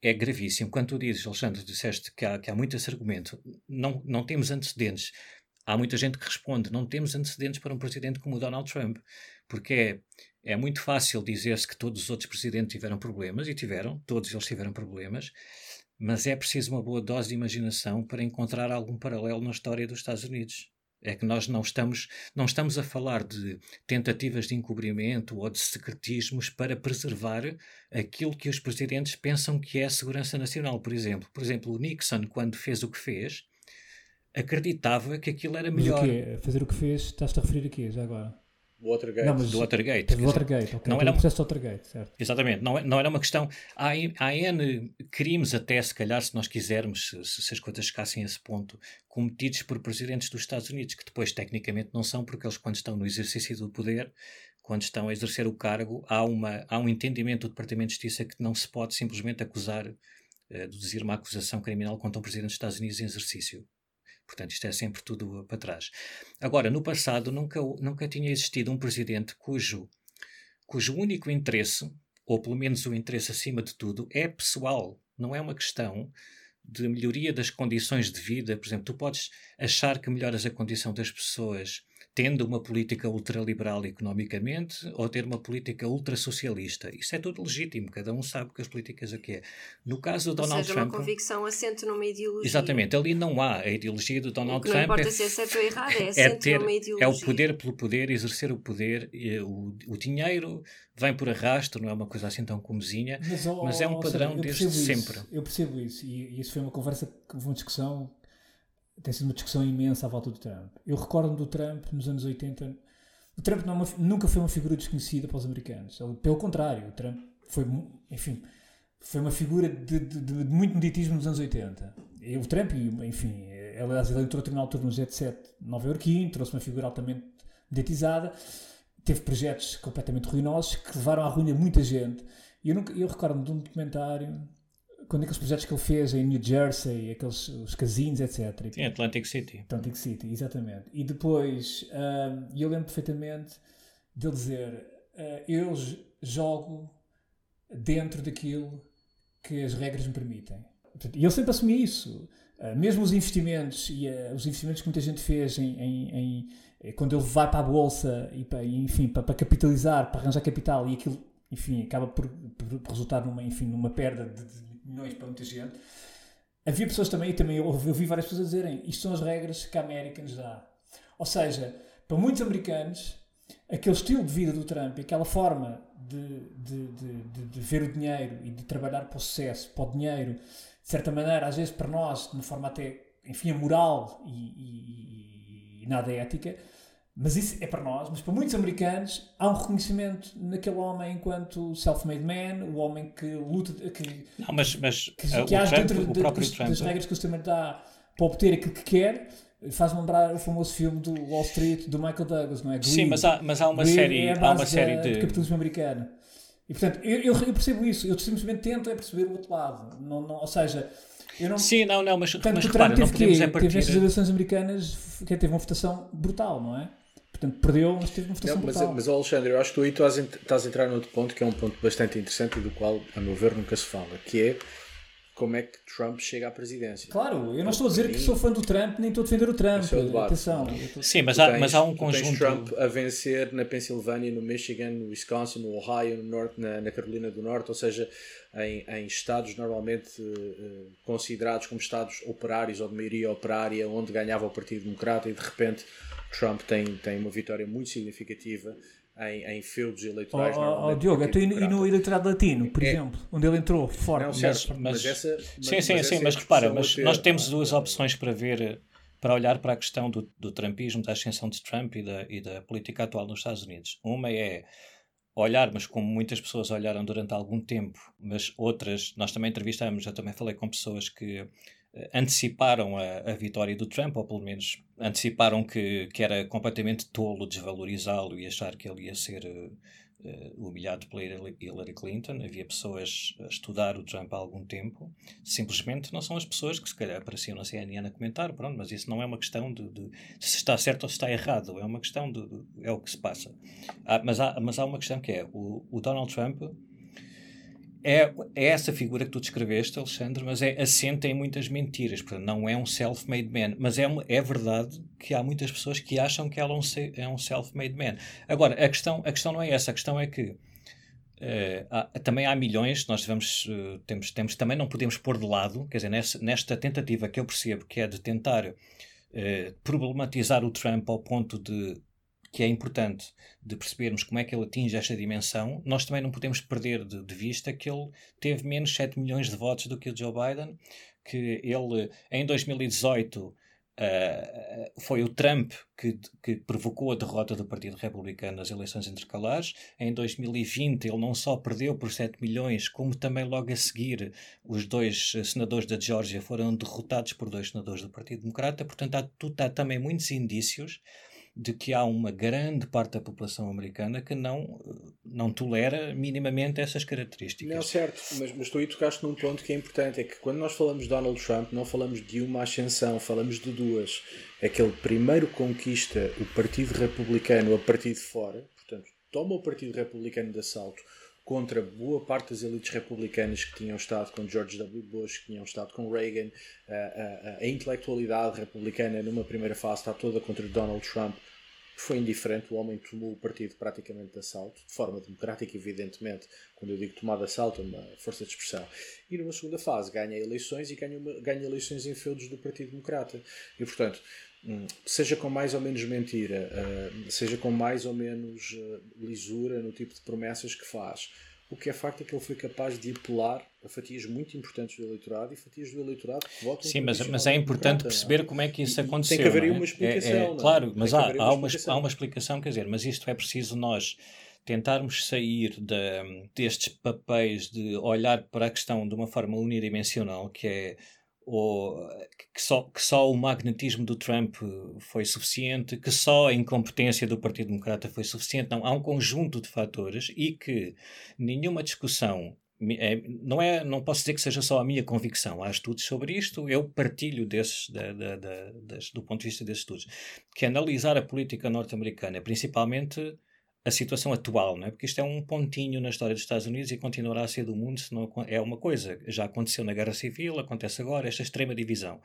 é gravíssimo. Quando tu dizes, Alexandre, disseste que há, que há muito esse argumento, não, não temos antecedentes há muita gente que responde: não temos antecedentes para um presidente como o Donald Trump, porque é, é muito fácil dizer-se que todos os outros presidentes tiveram problemas, e tiveram, todos eles tiveram problemas, mas é preciso uma boa dose de imaginação para encontrar algum paralelo na história dos Estados Unidos. É que nós não estamos, não estamos a falar de tentativas de encobrimento ou de secretismos para preservar aquilo que os presidentes pensam que é a segurança nacional, por exemplo. Por exemplo, o Nixon, quando fez o que fez, acreditava que aquilo era melhor. Mas o quê? Fazer o que fez, estás-te a referir a quê, já agora? Watergate. Não, mas do Watergate. Do Watergate, ok. Não era um processo de Watergate, certo. Exatamente. Não, não era uma questão... Há, há N crimes até, se calhar, se nós quisermos, se, se as coisas chegassem a esse ponto, cometidos por presidentes dos Estados Unidos, que depois, tecnicamente, não são, porque eles, quando estão no exercício do poder, quando estão a exercer o cargo, há, uma, há um entendimento do Departamento de Justiça que não se pode simplesmente acusar, uh, deduzir uma acusação criminal contra um presidente dos Estados Unidos em exercício. Portanto, isto é sempre tudo para trás. Agora, no passado, nunca, nunca tinha existido um presidente cujo, cujo único interesse, ou pelo menos o interesse acima de tudo, é pessoal. Não é uma questão de melhoria das condições de vida. Por exemplo, tu podes achar que melhoras a condição das pessoas tendo uma política ultraliberal economicamente ou ter uma política ultrasocialista. Isso é tudo legítimo, cada um sabe que as políticas aqui é. No caso do Donald seja, Trump. uma convicção assente numa ideologia. Exatamente, ali não há a ideologia do Donald Trump. Não importa é, se é certo ou errado, é, é ter, numa ideologia. É o poder pelo poder, exercer o poder, o, o dinheiro vem por arrasto, não é uma coisa assim tão comezinha, mas, mas é um padrão seja, desde isso, sempre. Eu percebo isso, e, e isso foi uma conversa, uma discussão tem sido uma discussão imensa à volta do Trump. Eu recordo do Trump nos anos 80 o Trump é uma, nunca foi uma figura desconhecida para os americanos. Ele, pelo contrário, o Trump foi, enfim, foi uma figura de, de, de, muito mediatismo nos anos 80. E o Trump, enfim, ele entrou na altura no Jet Set Nova Iorque, trouxe uma figura altamente mediatizada, teve projetos completamente ruinosos que levaram à ruína muita gente. E eu, eu recordo-me de um documentário quando aqueles projetos que ele fez em New Jersey, aqueles os casinos, etc. Sim, Atlantic City. Atlantic City, exatamente. E depois, um, eu lembro perfeitamente dele dizer, uh, eu jogo dentro daquilo que as regras me permitem. E ele sempre assumia isso. Uh, mesmo os investimentos e uh, os investimentos que muita gente fez em, em, em, eh, quando ele vai para a bolsa e para, enfim, para, para, capitalizar, para arranjar capital e aquilo, enfim, acaba por, por resultar numa, enfim, numa perda de, de, milhões para muita gente. Havia pessoas também, e também eu ouvi várias pessoas dizerem isto são as regras que a América nos dá. Ou seja, para muitos americanos, aquele estilo de vida do Trump, aquela forma de, de, de, de, ver o dinheiro e de trabalhar para o sucesso, para o dinheiro, de certa maneira, às vezes para nós, de uma forma até, enfim, moral e, e, e, nada ética, mas isso é para nós, mas para muitos americanos há um reconhecimento naquele homem enquanto self-made man, o homem que luta, que, Não, mas, mas, que, que, que age dentro de, das, das regras que o sistema dá para obter aquilo que quer, faz lembrar o famoso filme do Wall Street do Michael Douglas, não é? Glee. Sim, mas há, mas há uma Glee série, é há uma série de... de capitalismo americano. E portanto, eu, eu, eu, percebo isso, eu simplesmente tento é perceber o outro lado. Não, não, ou seja, eu não. Sim, não, não, mas, portanto, mas repara, não podemos que, é partir... Teve nestas eleições americanas, que teve uma votação brutal, não é? Portanto, perdeu, mas teve uma votação não, mas, brutal. Mas, Alexandre, eu acho que tu aí estás, estás a entrar outro ponto que é um ponto bastante interessante e do qual, a meu ver, nunca se fala, que é como é que Trump chega à presidência. Claro, eu não estou a dizer que sou fã do Trump, nem estou a defender o Trump. É Atenção. Tô... Sim, mas há, tens, mas há um conjunto. Tens Trump a vencer na Pensilvânia, no Michigan, no Wisconsin, no Ohio, no norte, na, na Carolina do Norte, ou seja, em, em estados normalmente uh, considerados como estados operários ou de maioria operária, onde ganhava o Partido Democrata e de repente Trump tem, tem uma vitória muito significativa em, em feudos eleitorais. Oh, oh, Diogo, então e, no eleitorado latino, por é, exemplo, onde ele entrou forte. Não, certo, mas, mas, essa, mas, sim, sim, mas sim, mas repara, mas ter, nós temos duas opções para ver, para olhar para a questão do, do Trumpismo, da ascensão de Trump e da, e da política atual nos Estados Unidos. Uma é olhar, mas como muitas pessoas olharam durante algum tempo, mas outras, nós também entrevistamos, eu também falei com pessoas que anteciparam a, a, vitória do Trump, ou pelo menos anteciparam que, que era completamente tolo desvalorizá-lo e achar que ele ia ser uh, humilhado pela Hillary Clinton. Havia pessoas a estudar o Trump há algum tempo. Simplesmente não são as pessoas que se calhar apareciam na CNN a comentar, pronto, mas isso não é uma questão de, de se está certo ou se está errado, é uma questão de, de é o que se passa. Ah, mas, há, mas há uma questão que é, o, o Donald Trump é, é essa figura que tu descreveste, Alexandre, mas é assente em muitas mentiras. Portanto, não é um self-made man. Mas é, é verdade que há muitas pessoas que acham que ela é um self-made man. Agora, a questão, a questão não é essa. A questão é que Uh, há, também há milhões, nós uh, temos, temos, também não podemos pôr de lado, quer dizer, nessa, nesta tentativa que eu percebo que é de tentar uh, problematizar o Trump ao ponto de que é importante de percebermos como é que ele atinge esta dimensão, nós também não podemos perder de, de, vista que ele teve menos 7 milhões de votos do que o Joe Biden, que ele em 2018 Uh, foi o Trump que, que, provocou a derrota do Partido Republicano nas eleições intercalares. Em 2020, ele não só perdeu por 7 milhões, como também logo a seguir os dois senadores da Geórgia foram derrotados por dois senadores do Partido Democrata. Portanto, há, há também muitos indícios de que há uma grande parte da população americana que não, não tolera minimamente essas características. Não, certo, mas, mas tu aí tocaste num ponto que é importante, é que quando nós falamos de Donald Trump, não falamos de uma ascensão, falamos de duas. É que ele primeiro conquista o Partido Republicano a partir de fora, portanto, toma o Partido Republicano de assalto contra boa parte das elites republicanas que tinham estado com George W. Bush, que tinham estado com Reagan. A, a, a intelectualidade republicana, numa primeira fase, está toda contra Donald Trump. Foi indiferente, o homem tomou o partido praticamente de assalto, de forma democrática, evidentemente. Quando eu digo tomar de assalto, é uma força de expressão. E numa segunda fase, ganha eleições e ganha, uma, ganha eleições em feudos do Partido Democrata. E, portanto, seja com mais ou menos mentira, uh, seja com mais ou menos uh, lisura no tipo de promessas que faz, o que é facto é que ele foi capaz de apelar a fatias muito importantes do eleitorado e fatias do eleitorado que votam Sim, mas, mas é importante perceber como é que isso aconteceu. Tem que haver aí é? uma explicação. É, é, claro, mas há, há, uma, há uma explicação, quer dizer, mas isto é preciso nós tentarmos sair de, destes papéis de olhar para a questão de uma forma unidimensional, que é ou que só, que só o magnetismo do Trump foi suficiente, que só a incompetência do Partido Democrata foi suficiente. Não, há um conjunto de fatores e que nenhuma discussão é, não, é, não posso dizer que seja só a minha convicção. Há estudos sobre isto, eu partilho desses, da, da, da, do ponto de vista desses estudos, que analisar a política norte-americana, principalmente a situação atual, não é? porque isto é um pontinho na história dos Estados Unidos e continuará a ser do mundo, se não é uma coisa. Já aconteceu na Guerra Civil, acontece agora, esta extrema divisão.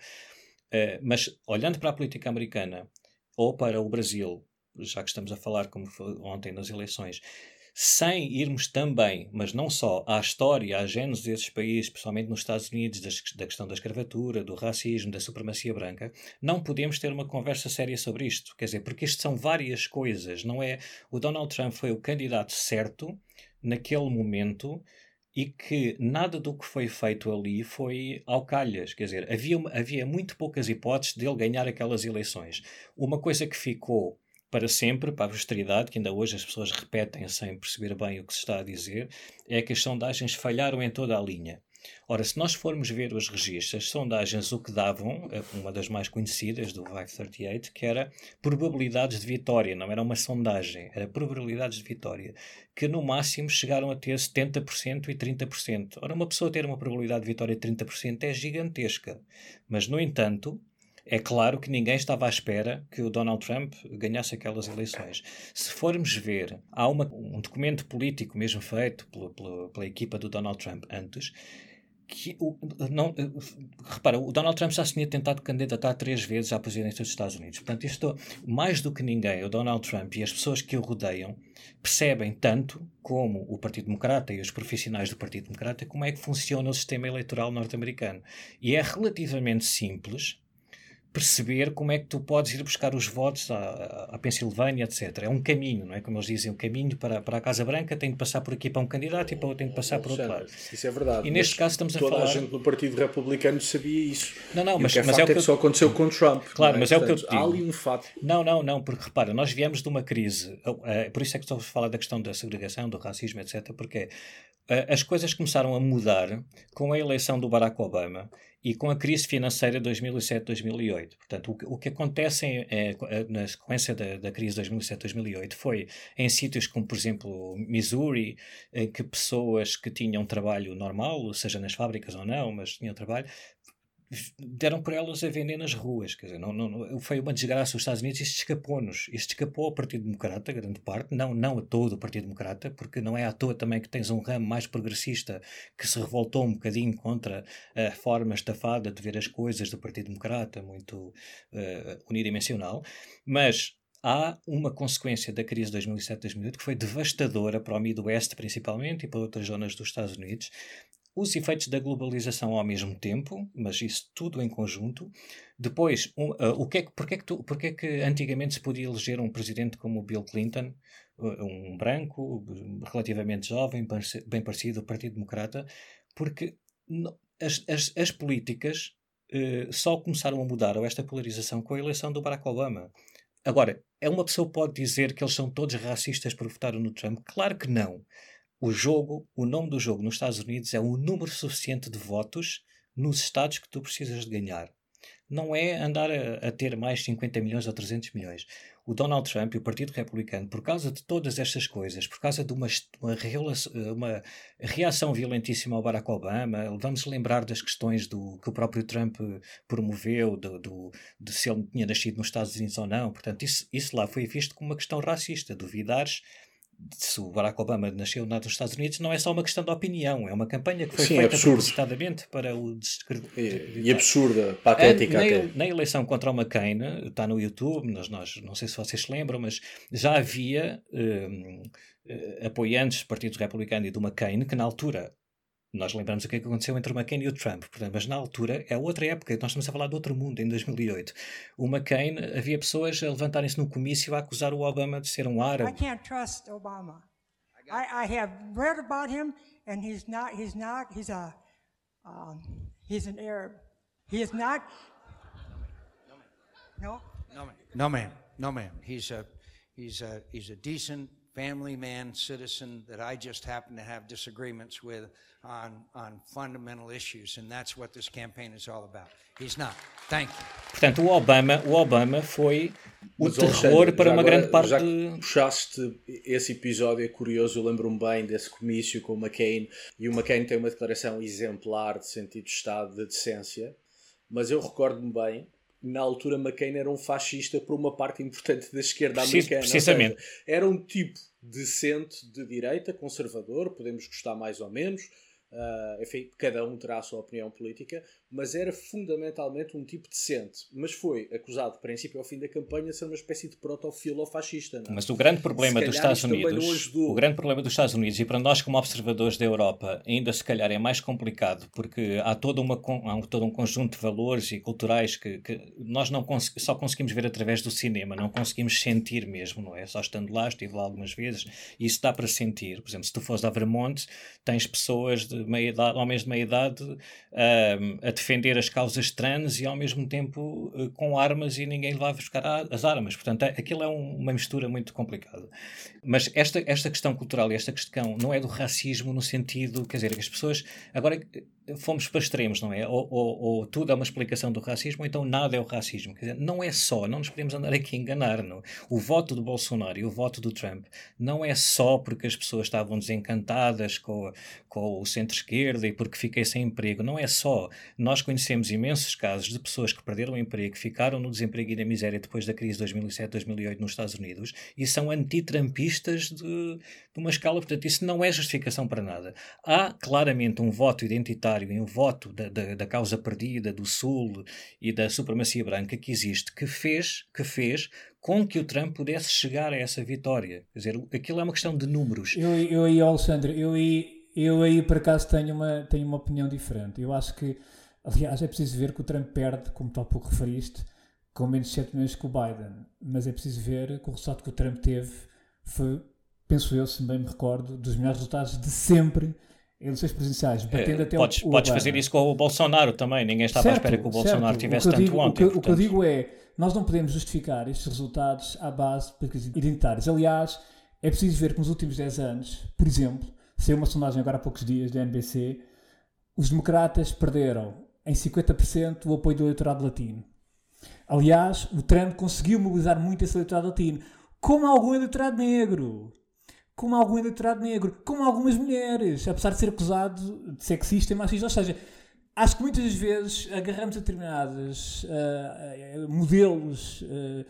Uh, mas olhando para a política americana ou para o Brasil, já que estamos a falar, como foi ontem nas eleições, sem irmos também, mas não só, à história, à gênese desses países, principalmente nos Estados Unidos, das, da questão da escravatura, do racismo, da supremacia branca, não podemos ter uma conversa séria sobre isto. Quer dizer, porque isto são várias coisas, não é? O Donald Trump foi o candidato certo naquele momento e que nada do que foi feito ali foi ao calhas. Quer dizer, havia, havia muito poucas hipóteses dele ganhar aquelas eleições. Uma coisa que ficou para sempre, para a posteridade, que ainda hoje as pessoas repetem sem perceber bem o que se está a dizer, é que as sondagens falharam em toda a linha. Ora, se nós formos ver os registros, as sondagens o que davam, eh, uma das mais conhecidas do 538, que era probabilidades de vitória, não era uma sondagem, era probabilidades de vitória, que no máximo chegaram a ter 70% e 30%. Ora, uma pessoa ter uma probabilidade de vitória de 30% é gigantesca, mas no entanto, é claro que ninguém estava à espera que o Donald Trump ganhasse aquelas eleições. Se formos ver, há uma, um documento político mesmo feito pela, equipa do Donald Trump antes, que o, não, repara, o Donald Trump já se tinha tentado candidatar três vezes à presidência dos Estados Unidos. Portanto, isto, mais do que ninguém, o Donald Trump e as pessoas que o rodeiam percebem tanto como o Partido Democrata e os profissionais do Partido Democrata como é que funciona o sistema eleitoral norte-americano. E é relativamente simples perceber como é que tu podes ir buscar os votos à, à Pensilvânia, etc. É um caminho, não é? Como eles dizem, o um caminho para, para a Casa Branca tem de passar por aqui para um candidato e para outro tem de passar por outro lado. Isso é verdade. E neste caso estamos a falar... Toda a gente no Partido Republicano sabia isso. Não, não, mas, o que é mas é o que, é que só aconteceu com Trump. Claro, é? mas Portanto, é o que eu te digo. Há ali um fato. Não, não, não, porque repara, nós viemos de uma crise, é, por isso é que estou a falar da questão da segregação, do racismo, etc., porque as coisas começaram a mudar com a eleição do Barack Obama e com a crise financeira de 2007-2008. Portanto, o, o, que acontece em, é, na sequência da, da crise de 2007-2008 foi em sítios como, por exemplo, Missouri, em que pessoas que tinham trabalho normal, seja nas fábricas ou não, mas tinham trabalho, deram por elas a vender nas ruas. Quer dizer, não, não, foi uma desgraça os Estados Unidos isto escapou-nos. Isto escapou ao Partido Democrata, grande parte, não, não a todo o Partido Democrata, porque não é à toa também que tens um ramo mais progressista que se revoltou um bocadinho contra a forma estafada de ver as coisas do Partido Democrata, muito uh, unidimensional. Mas há uma consequência da crise de 2007-2008 que foi devastadora para o Midwest, principalmente, e para outras zonas dos Estados Unidos, os efeitos da globalização ao mesmo tempo, mas isso tudo em conjunto. Depois, um, uh, o que é que, porque, é que tu, porque é que antigamente se podia eleger um presidente como Bill Clinton, uh, um branco, relativamente jovem, bem parecido ao Partido Democrata? Porque as, as, as políticas uh, só começaram a mudar, ou esta polarização, com a eleição do Barack Obama. Agora, é uma pessoa pode dizer que eles são todos racistas por votar no Trump? Claro que não. O jogo, o nome do jogo nos Estados Unidos é o número suficiente de votos nos estados que tu precisas de ganhar. Não é andar a, a, ter mais 50 milhões ou 300 milhões. O Donald Trump e o Partido Republicano, por causa de todas estas coisas, por causa de uma, uma, uma reação violentíssima ao Barack Obama, vamos lembrar das questões do, que o próprio Trump promoveu, do, do, de se ele tinha nascido nos Estados Unidos ou não. Portanto, isso, isso lá foi visto como uma questão racista. Duvidares se o Barack Obama nasceu nos Estados Unidos, não é só uma questão de opinião, é uma campanha que foi Sim, feita propositadamente para o descreditar. E, e absurda, patética na, até. Na eleição contra o McCain, está no YouTube, nós, nós, não sei se vocês se lembram, mas já havia um, eh, apoiantes do Partido Republicano e do McCain que na altura nós lembramos o que, é que aconteceu entre o McCain e o Trump, portanto, mas na altura é outra época, nós estamos a falar de outro mundo, em 2008. O McCain, havia pessoas a levantarem-se no comício a acusar o Obama de ser um árabe. I can't trust Obama. I, I have read about him and he's not, he's not, he's a, um, he's an Arab. He is not. No? No, ma'am. No, ma'am. No, ma'am. He's a, he's a, he's a decent family man, citizen that I just happen to have disagreements with on, on fundamental issues, and that's what this campaign is all about. He's not. Thank you. Portanto, o Obama, o Obama foi o Mas, terror para uma agora, grande parte. Já que puxaste esse episódio, é curioso, eu lembro-me bem desse comício com o McCain, e o McCain tem uma declaração exemplar de sentido de Estado, de decência, mas eu recordo-me bem na altura McCain era um fascista por uma parte importante da esquerda Precis, americana. Precisamente. Seja, era um tipo decente de direita, conservador, podemos gostar mais ou menos, Uh, enfim, cada um terá a sua opinião política, mas era fundamentalmente um tipo decente. Mas foi acusado, de princípio ao fim da campanha, de ser uma espécie de proto-filofascista. É? Mas o grande problema dos Estados Unidos, o grande problema dos Estados Unidos, e para nós como observadores da Europa, ainda se calhar é mais complicado, porque há, toda uma, há todo um conjunto de valores e culturais que, que nós não cons só conseguimos ver através do cinema, não conseguimos sentir mesmo, não é? Só estando lá, estive lá algumas vezes, e isso dá para sentir. Por exemplo, se tu fores a Vermont, tens pessoas de meia idade, homens de meia idade uh, a defender as causas trans e ao mesmo tempo uh, com armas e ninguém vai buscar as armas. Portanto, é, aquilo é um, uma mistura muito complicada. Mas esta, esta questão cultural e esta questão não é do racismo no sentido, quer dizer, que as pessoas. Agora fomos para extremos, não é? Ou, ou, ou, tudo é uma explicação do racismo, ou então nada é o racismo. Quer dizer, não é só, não nos podemos andar aqui a enganar. Não. O voto do Bolsonaro e o voto do Trump não é só porque as pessoas estavam desencantadas com, com o centro-esquerda e porque fiquei sem emprego. Não é só. Nós conhecemos imensos casos de pessoas que perderam o emprego, ficaram no desemprego e na miséria depois da crise de 2007-2008 nos Estados Unidos e são antitrampistas de, de uma escala. Portanto, isso não é justificação para nada. Há claramente um voto identitário em um voto da, da, da, causa perdida do Sul e da supremacia branca que existe, que fez, que fez com que o Trump pudesse chegar a essa vitória. Quer dizer, aquilo é uma questão de números. Eu, eu aí, Alexandre, eu aí, eu aí por acaso tenho uma, tenho uma opinião diferente. Eu acho que, aliás, é preciso ver que o Trump perde, como tu há pouco referiste, com menos de 7 milhões que o Biden. Mas é preciso ver que o resultado que o Trump teve foi, penso eu, se bem me recordo, dos melhores resultados de sempre eleições presidenciais, batendo é, até podes, o, Podes fazer isso com o Bolsonaro também, ninguém estava certo, à espera que o Bolsonaro certo. tivesse o tanto digo, ontem. O que, o que, eu digo é, nós não podemos justificar estes resultados à base de políticas identitárias. Aliás, é preciso ver que nos últimos 10 anos, por exemplo, saiu uma sondagem agora há poucos dias da NBC, os democratas perderam em 50% o apoio do eleitorado latino. Aliás, o Trump conseguiu mobilizar muito esse eleitorado latino, como algum eleitorado negro como algum eleitorado negro, como algumas mulheres, apesar de ser acusado de sexista e machista. Ou seja, acho que muitas vezes agarramos a determinados uh, modelos uh,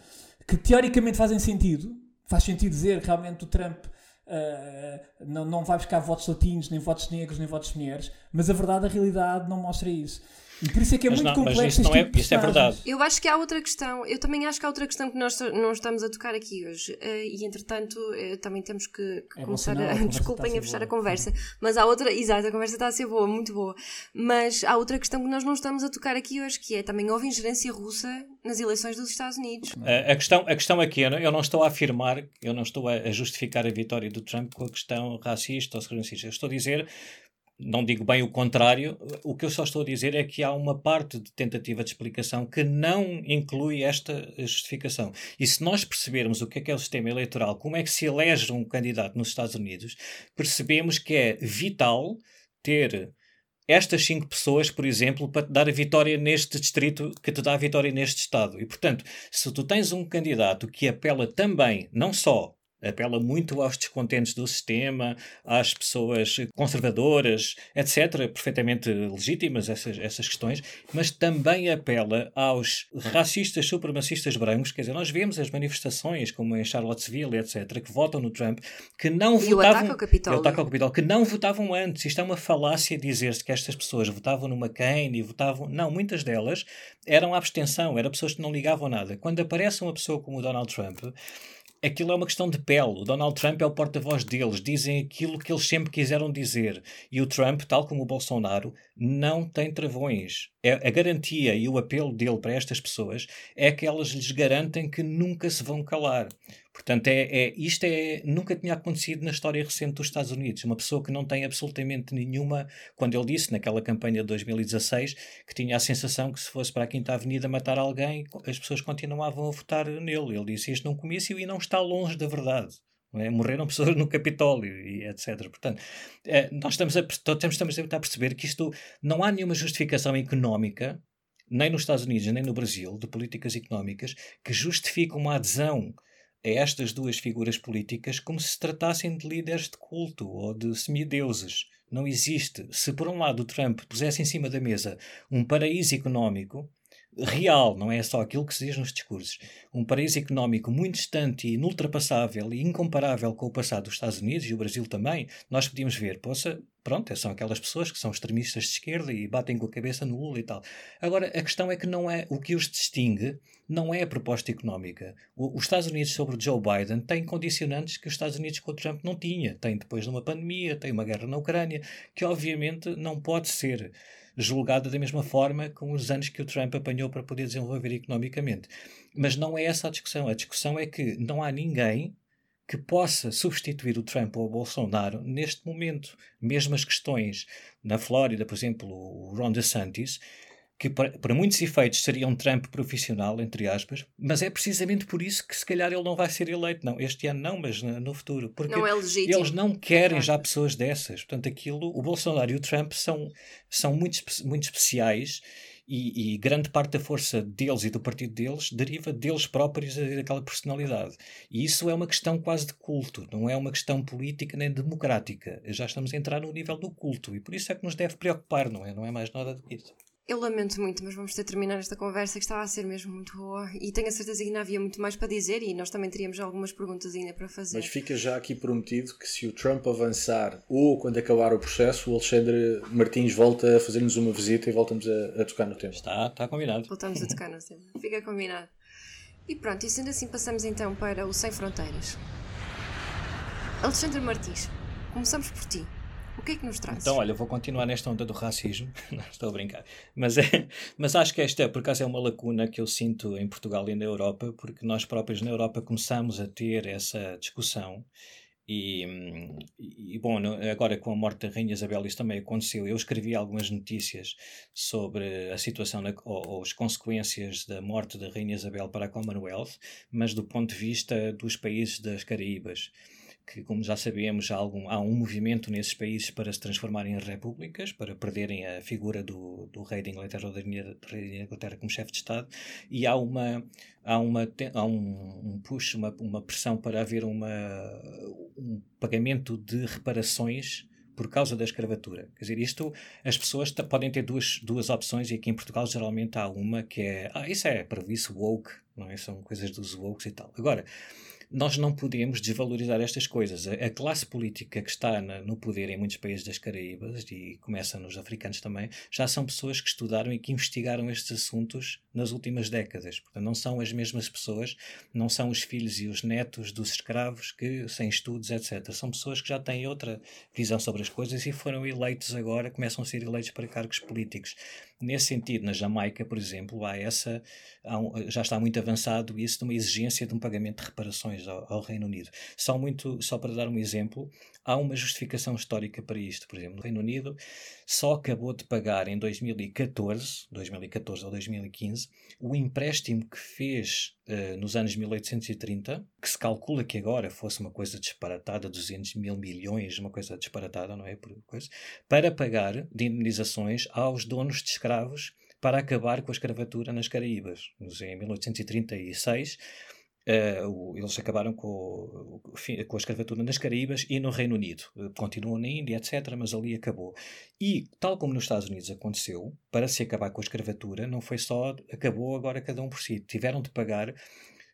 que teoricamente fazem sentido. Faz sentido dizer que realmente o Trump uh, não, não vai buscar votos latinos, nem votos negros, nem votos mulheres, mas a verdade, a realidade não mostra isso. E por isso é que é mas muito não, complexo. Mas isso, não tipo é, isso é verdade. Eu acho que há outra questão, eu também acho que há outra questão que nós não estamos a tocar aqui hoje. Uh, e entretanto, uh, também temos que, que é começar a. a desculpem a, a fechar boa. a conversa. Mas há outra. Exato, a conversa está a ser boa, muito boa. Mas há outra questão que nós não estamos a tocar aqui hoje, que é também houve ingerência russa nas eleições dos Estados Unidos. A, a questão, a questão aqui, eu não estou a afirmar, eu não estou a, justificar a vitória do Trump com a questão racista ou segregacista. Eu estou a dizer não digo bem o contrário, o que eu só estou a dizer é que há uma parte de tentativa de explicação que não inclui esta justificação. E se nós percebermos o que é que é o sistema eleitoral, como é que se elege um candidato nos Estados Unidos, percebemos que é vital ter estas cinco pessoas, por exemplo, para te dar a vitória neste distrito, que te dá a vitória neste estado. E, portanto, se tu tens um candidato que apela também, não só apela muito aos descontentes do sistema, às pessoas conservadoras, etc., perfeitamente legítimas essas, essas questões, mas também apela aos racistas supremacistas brancos, quer dizer, nós vemos as manifestações, como em Charlottesville, etc., que votam no Trump, que não e votavam... O ataque ao. O ataque ao Capitólio, que não votavam antes. Isto é uma falácia dizer-se que estas pessoas votavam no McCain e votavam... Não, muitas delas eram abstenção, eram pessoas que não ligavam nada. Quando aparece uma pessoa como o Donald Trump, aquilo é uma questão de pele. O Donald Trump é o porta-voz deles, dizem aquilo que eles sempre quiseram dizer. E o Trump, tal como o Bolsonaro, não tem travões. É, a garantia e o apelo dele para estas pessoas é que elas lhes garantem que nunca se vão calar. Portanto, é, é, isto é, nunca tinha acontecido na história recente dos Estados Unidos. Uma pessoa que não tem absolutamente nenhuma. Quando ele disse naquela campanha de 2016 que tinha a sensação que se fosse para a Quinta Avenida matar alguém, as pessoas continuavam a votar nele. Ele disse isto num comício e não está longe da verdade. É? Morreram pessoas no Capitólio e etc. Portanto, é, nós estamos a, estamos a perceber que isto não há nenhuma justificação económica, nem nos Estados Unidos nem no Brasil, de políticas económicas, que justifique uma adesão a estas duas figuras políticas como se tratassem de líderes de culto ou de semideuses. Não existe. Se por um lado Trump pusesse em cima da mesa um paraíso económico, real, não é só aquilo que se diz nos discursos. Um paraíso económico muito distante e inultrapassável e incomparável com o passado dos Estados Unidos e o Brasil também, nós podíamos ver, poça, pronto, são aquelas pessoas que são extremistas de esquerda e batem com a cabeça no Lula e tal. Agora, a questão é que não é o que os distingue não é a proposta económica. O, os Estados Unidos sobre Joe Biden tem condicionantes que os Estados Unidos com o Trump não tinha. Tem depois de uma pandemia, tem uma guerra na Ucrânia, que obviamente não pode ser julgada da mesma forma com os anos que o Trump apanhou para poder desenvolver economicamente. Mas não é essa a discussão. A discussão é que não há ninguém que possa substituir o Trump ou o Bolsonaro neste momento. Mesmo as questões na Flórida, por exemplo, o Ron DeSantis, que para, para, muitos efeitos seria um Trump profissional, entre aspas, mas é precisamente por isso que se calhar ele não vai ser eleito. Não, este ano não, mas no, futuro. Porque não é legítimo. eles não querem já pessoas dessas. Portanto, aquilo, o Bolsonaro e o Trump são, são muito, muito especiais e, e, grande parte da força deles e do partido deles deriva deles próprios e daquela personalidade. E isso é uma questão quase de culto, não é uma questão política nem democrática. Já estamos a entrar no nível do culto e por isso é que nos deve preocupar, não é? Não é mais nada disso. Eu lamento muito, mas vamos ter de terminar esta conversa que estava a ser mesmo muito boa e tenho a certeza que ainda havia muito mais para dizer e nós também teríamos algumas perguntas ainda para fazer. Mas fica já aqui prometido que se o Trump avançar ou quando acabar o processo, o Alexandre Martins volta a fazer-nos uma visita e voltamos a, a, tocar no tema. Está, está combinado. Voltamos a tocar no tema. Fica combinado. E pronto, e sendo assim passamos então para o Sem Fronteiras. Alexandre Martins, começamos por ti. O que é que nos traz? Então, olha, vou continuar nesta onda do racismo. Não, estou a brincar. Mas, é, mas acho que esta, por acaso, é uma lacuna que eu sinto em Portugal e na Europa, porque nós próprios na Europa começamos a ter essa discussão. E, e, bom, agora com a morte da Rainha Isabel isso também aconteceu. Eu escrevi algumas notícias sobre a situação na, ou, ou, as consequências da morte da Rainha Isabel para a Commonwealth, mas do ponto de vista dos países das Caraíbas que, como já sabemos, há, algum, há um movimento nesses países para se transformarem em repúblicas, para perderem a figura do, do rei da Inglaterra ou da rainha da Inglaterra como chefe de Estado, e há uma há, uma, há um, um push, uma, uma pressão para haver uma, um pagamento de reparações por causa da escravatura. Quer dizer, isto, as pessoas podem ter duas, duas opções e aqui em Portugal geralmente há uma que é, ah, isso é para isso woke, não é? São coisas dos woke e tal. Agora, nós não podemos desvalorizar estas coisas. A, a classe política que está na, no poder em muitos países das Caraíbas, e começa nos africanos também, já são pessoas que estudaram e que investigaram estes assuntos nas últimas décadas. Portanto, não são as mesmas pessoas, não são os filhos e os netos dos escravos que, sem estudos, etc. São pessoas que já têm outra visão sobre as coisas e foram eleitos agora, começam a ser eleitos para cargos políticos. Nesse sentido, na Jamaica, por exemplo, há essa, há um, já está muito avançado isso de uma exigência de um pagamento de reparações ao, ao, Reino Unido. Só, muito, só para dar um exemplo, há uma justificação histórica para isto. Por exemplo, o Reino Unido só acabou de pagar em 2014, 2014 ou 2015, o empréstimo que fez nos anos 1830, que se calcula que agora fosse uma coisa disparatada, 200 mil milhões, uma coisa disparatada, não é? Por coisa, para pagar de indemnizações aos donos de escravos para acabar com a escravatura nas Caraíbas. Em 1836, Uh, eles acabaram com, com a escravatura nas Caraíbas e no Reino Unido. Uh, continuam na Índia, etc., mas ali acabou. E, tal como nos Estados Unidos aconteceu, para se acabar com a escravatura, não foi só acabou agora cada um por si. Tiveram de pagar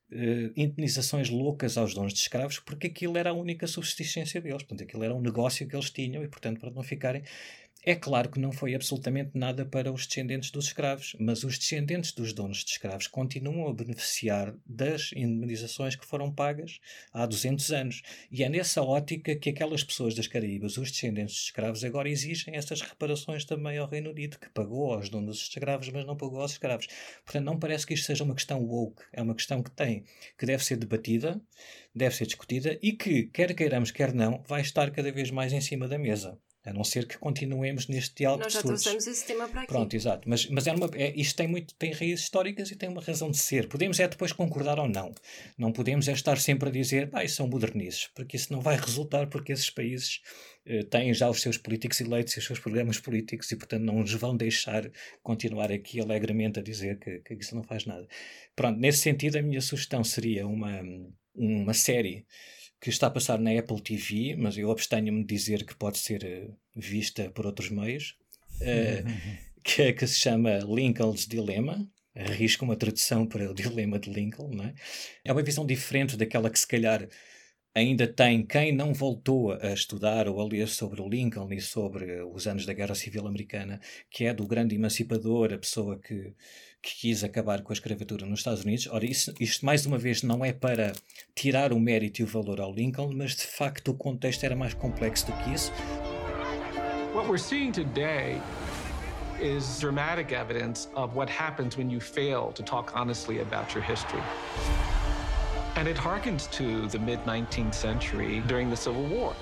Uh, indenizações loucas aos donos de escravos porque aquilo era a única subsistência deles, portanto aquilo era um negócio que eles tinham e portanto para não ficarem é claro que não foi absolutamente nada para os descendentes dos escravos, mas os descendentes dos donos de escravos continuam a beneficiar das indemnizações que foram pagas há 200 anos. E é nessa ótica que aquelas pessoas das Caraíbas, os descendentes de escravos, agora exigem essas reparações também ao Reino Unido, que pagou aos donos de escravos, mas não pagou aos escravos. Portanto, não parece que isto seja uma questão woke, é uma questão que tem, que deve ser debatida, deve ser discutida e que, quer queiramos, quer não, vai estar cada vez mais em cima da mesa. A não ser que continuemos neste diálogo Nós já trouxemos esse tema para aqui. Pronto, exato. Mas, mas é uma, é, isto tem, muito, tem raízes históricas e tem uma razão de ser. Podemos é depois concordar ou não. Não podemos é estar sempre a dizer, ah, isso são modernices, porque isso não vai resultar, porque esses países eh, têm já os seus políticos eleitos e os seus programas políticos e, portanto, não nos vão deixar continuar aqui alegremente a dizer que, que isso não faz nada. Pronto, nesse sentido, a minha sugestão seria uma, uma série que está a passar na Apple TV, mas eu abstenho-me de dizer que pode ser uh, vista por outros meios, uh, que, que, se chama Lincoln's Dilemma, arrisco uma tradução para o dilema de Lincoln, não é? É uma visão diferente daquela que se calhar ainda tem quem não voltou a estudar ou a ler sobre o Lincoln e sobre os anos da Guerra Civil Americana, que é do grande emancipador, a pessoa que, que quis acabar com a escravatura nos Estados Unidos. Ora, isso, isto mais uma vez não é para tirar o mérito e o valor ao Lincoln, mas de facto o contexto era mais complexo do que isso. What we're seeing today is dramatic evidence of what happens when you fail to talk honestly about your history. And it harkens to the mid 19th century during the Civil War.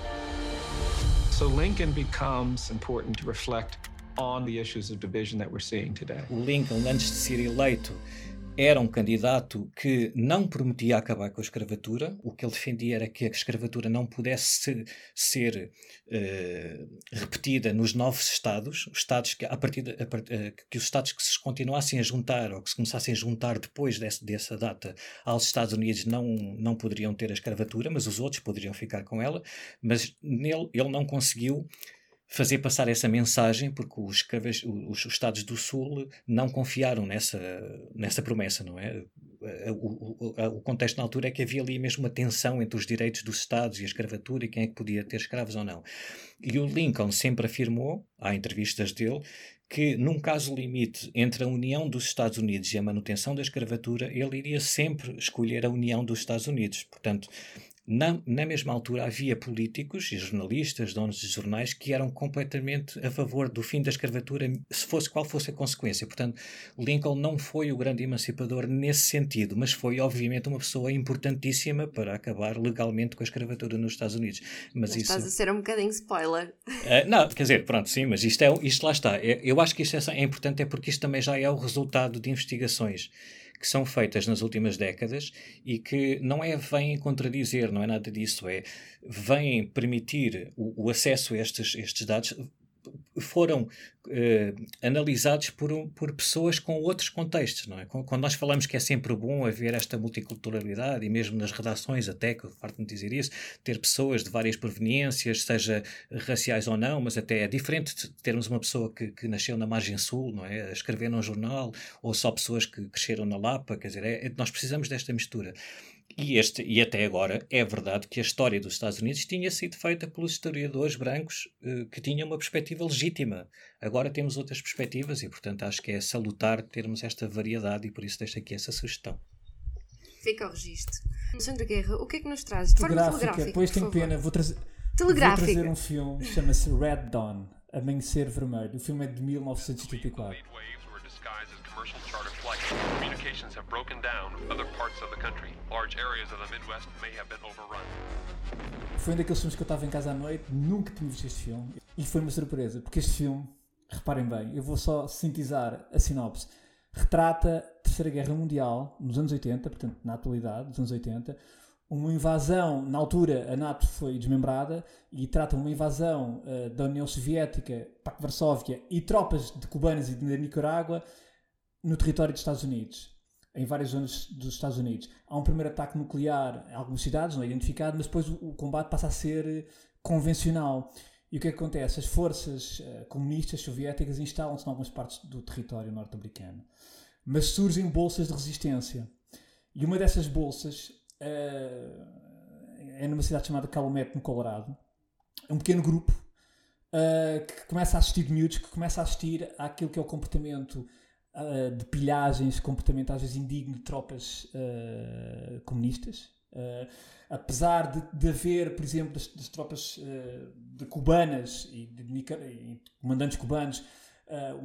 So Lincoln becomes important to reflect on the issues of division that we're seeing today. Lincoln, antes de ser eleito, era um candidato que não prometia acabar com a escravatura. O que ele defendia era que a escravatura não pudesse ser uh, repetida nos novos estados, os estados que, a partir de, a, uh, que os estados que se continuassem a juntar ou que se começassem a juntar depois desse, dessa data aos Estados Unidos não, não poderiam ter a escravatura, mas os outros poderiam ficar com ela. Mas nele ele não conseguiu fazer passar essa mensagem, porque os, os, os, Estados do Sul não confiaram nessa, nessa promessa, não é? O, o, o, contexto na altura é que havia ali mesmo uma tensão entre os direitos dos Estados e a escravatura e quem é que podia ter escravos ou não. E o Lincoln sempre afirmou, há entrevistas dele, que num caso limite entre a união dos Estados Unidos e a manutenção da escravatura, ele iria sempre escolher a união dos Estados Unidos. Portanto, na, na mesma altura havia políticos e jornalistas, donos de jornais, que eram completamente a favor do fim da escravatura, se fosse qual fosse a consequência. Portanto, Lincoln não foi o grande emancipador nesse sentido, mas foi, obviamente, uma pessoa importantíssima para acabar legalmente com a escravatura nos Estados Unidos. Mas, mas isso... Estás a ser um bocadinho spoiler. Uh, não, quer dizer, pronto, sim, mas isto, é, isto lá está. É, eu acho que isto é, é importante, é porque isto também já é o resultado de investigações que são feitas nas últimas décadas e que não é vêm contradizer, não é nada disso, é vêm permitir o, o acesso a estes, estes dados foram eh, analisados por, por pessoas com outros contextos. Não é? Quando nós falamos que é sempre bom haver esta multiculturalidade, e mesmo nas redações, até que farto de dizer isso, ter pessoas de várias proveniências, seja raciais ou não, mas até é diferente de termos uma pessoa que, que nasceu na margem sul, não é? a escrever num jornal, ou só pessoas que cresceram na Lapa, quer dizer, é, é, nós precisamos desta mistura. E, este, e até agora é verdade que a história dos Estados Unidos tinha sido feita pelos historiadores brancos eh, que tinham uma perspectiva legítima. Agora temos outras perspectivas e, portanto, acho que é salutar termos esta variedade e por isso deixo aqui essa sugestão. Fica o registro. Sandra Guerra, o que é que nos traz? De forma telegráfica. Pois tenho pena, vou, trazer, vou trazer um filme, chama-se Red Dawn Amanhecer Vermelho. O filme é de 1984 commercial charter flights, communications have broken down other parts of the country. Large areas of the Midwest may have been overrun. Foi um daqueles filmes que eu estava em casa à noite, nunca tinha visto este filme e foi uma surpresa, porque este filme, reparem bem, eu vou só sintetizar a sinopse. Retrata a Terceira Guerra Mundial nos anos 80, portanto, na atualidade, nos anos 80, uma invasão, na altura a NATO foi desmembrada e trata uma invasão uh, da União Soviética, de Varsóvia e tropas de cubanas e de Nicarágua no território dos Estados Unidos, em várias zonas dos Estados Unidos. Há um primeiro ataque nuclear em algumas cidades, não é identificado, mas depois o, combate passa a ser eh, convencional. E o que, é que acontece? As forças uh, comunistas soviéticas instalam-se em algumas partes do território norte-americano. Mas surgem bolsas de resistência. E uma dessas bolsas uh, é numa cidade chamada Calumet, no Colorado. É um pequeno grupo que começa a assistir de miúdos, que começa a assistir àquilo que é o comportamento uh, de pilhagens comportamentais às vezes indigno de tropas uh, comunistas. Uh, apesar de, de, haver, por exemplo, das, das tropas de cubanas e de, de, comandantes cubanos,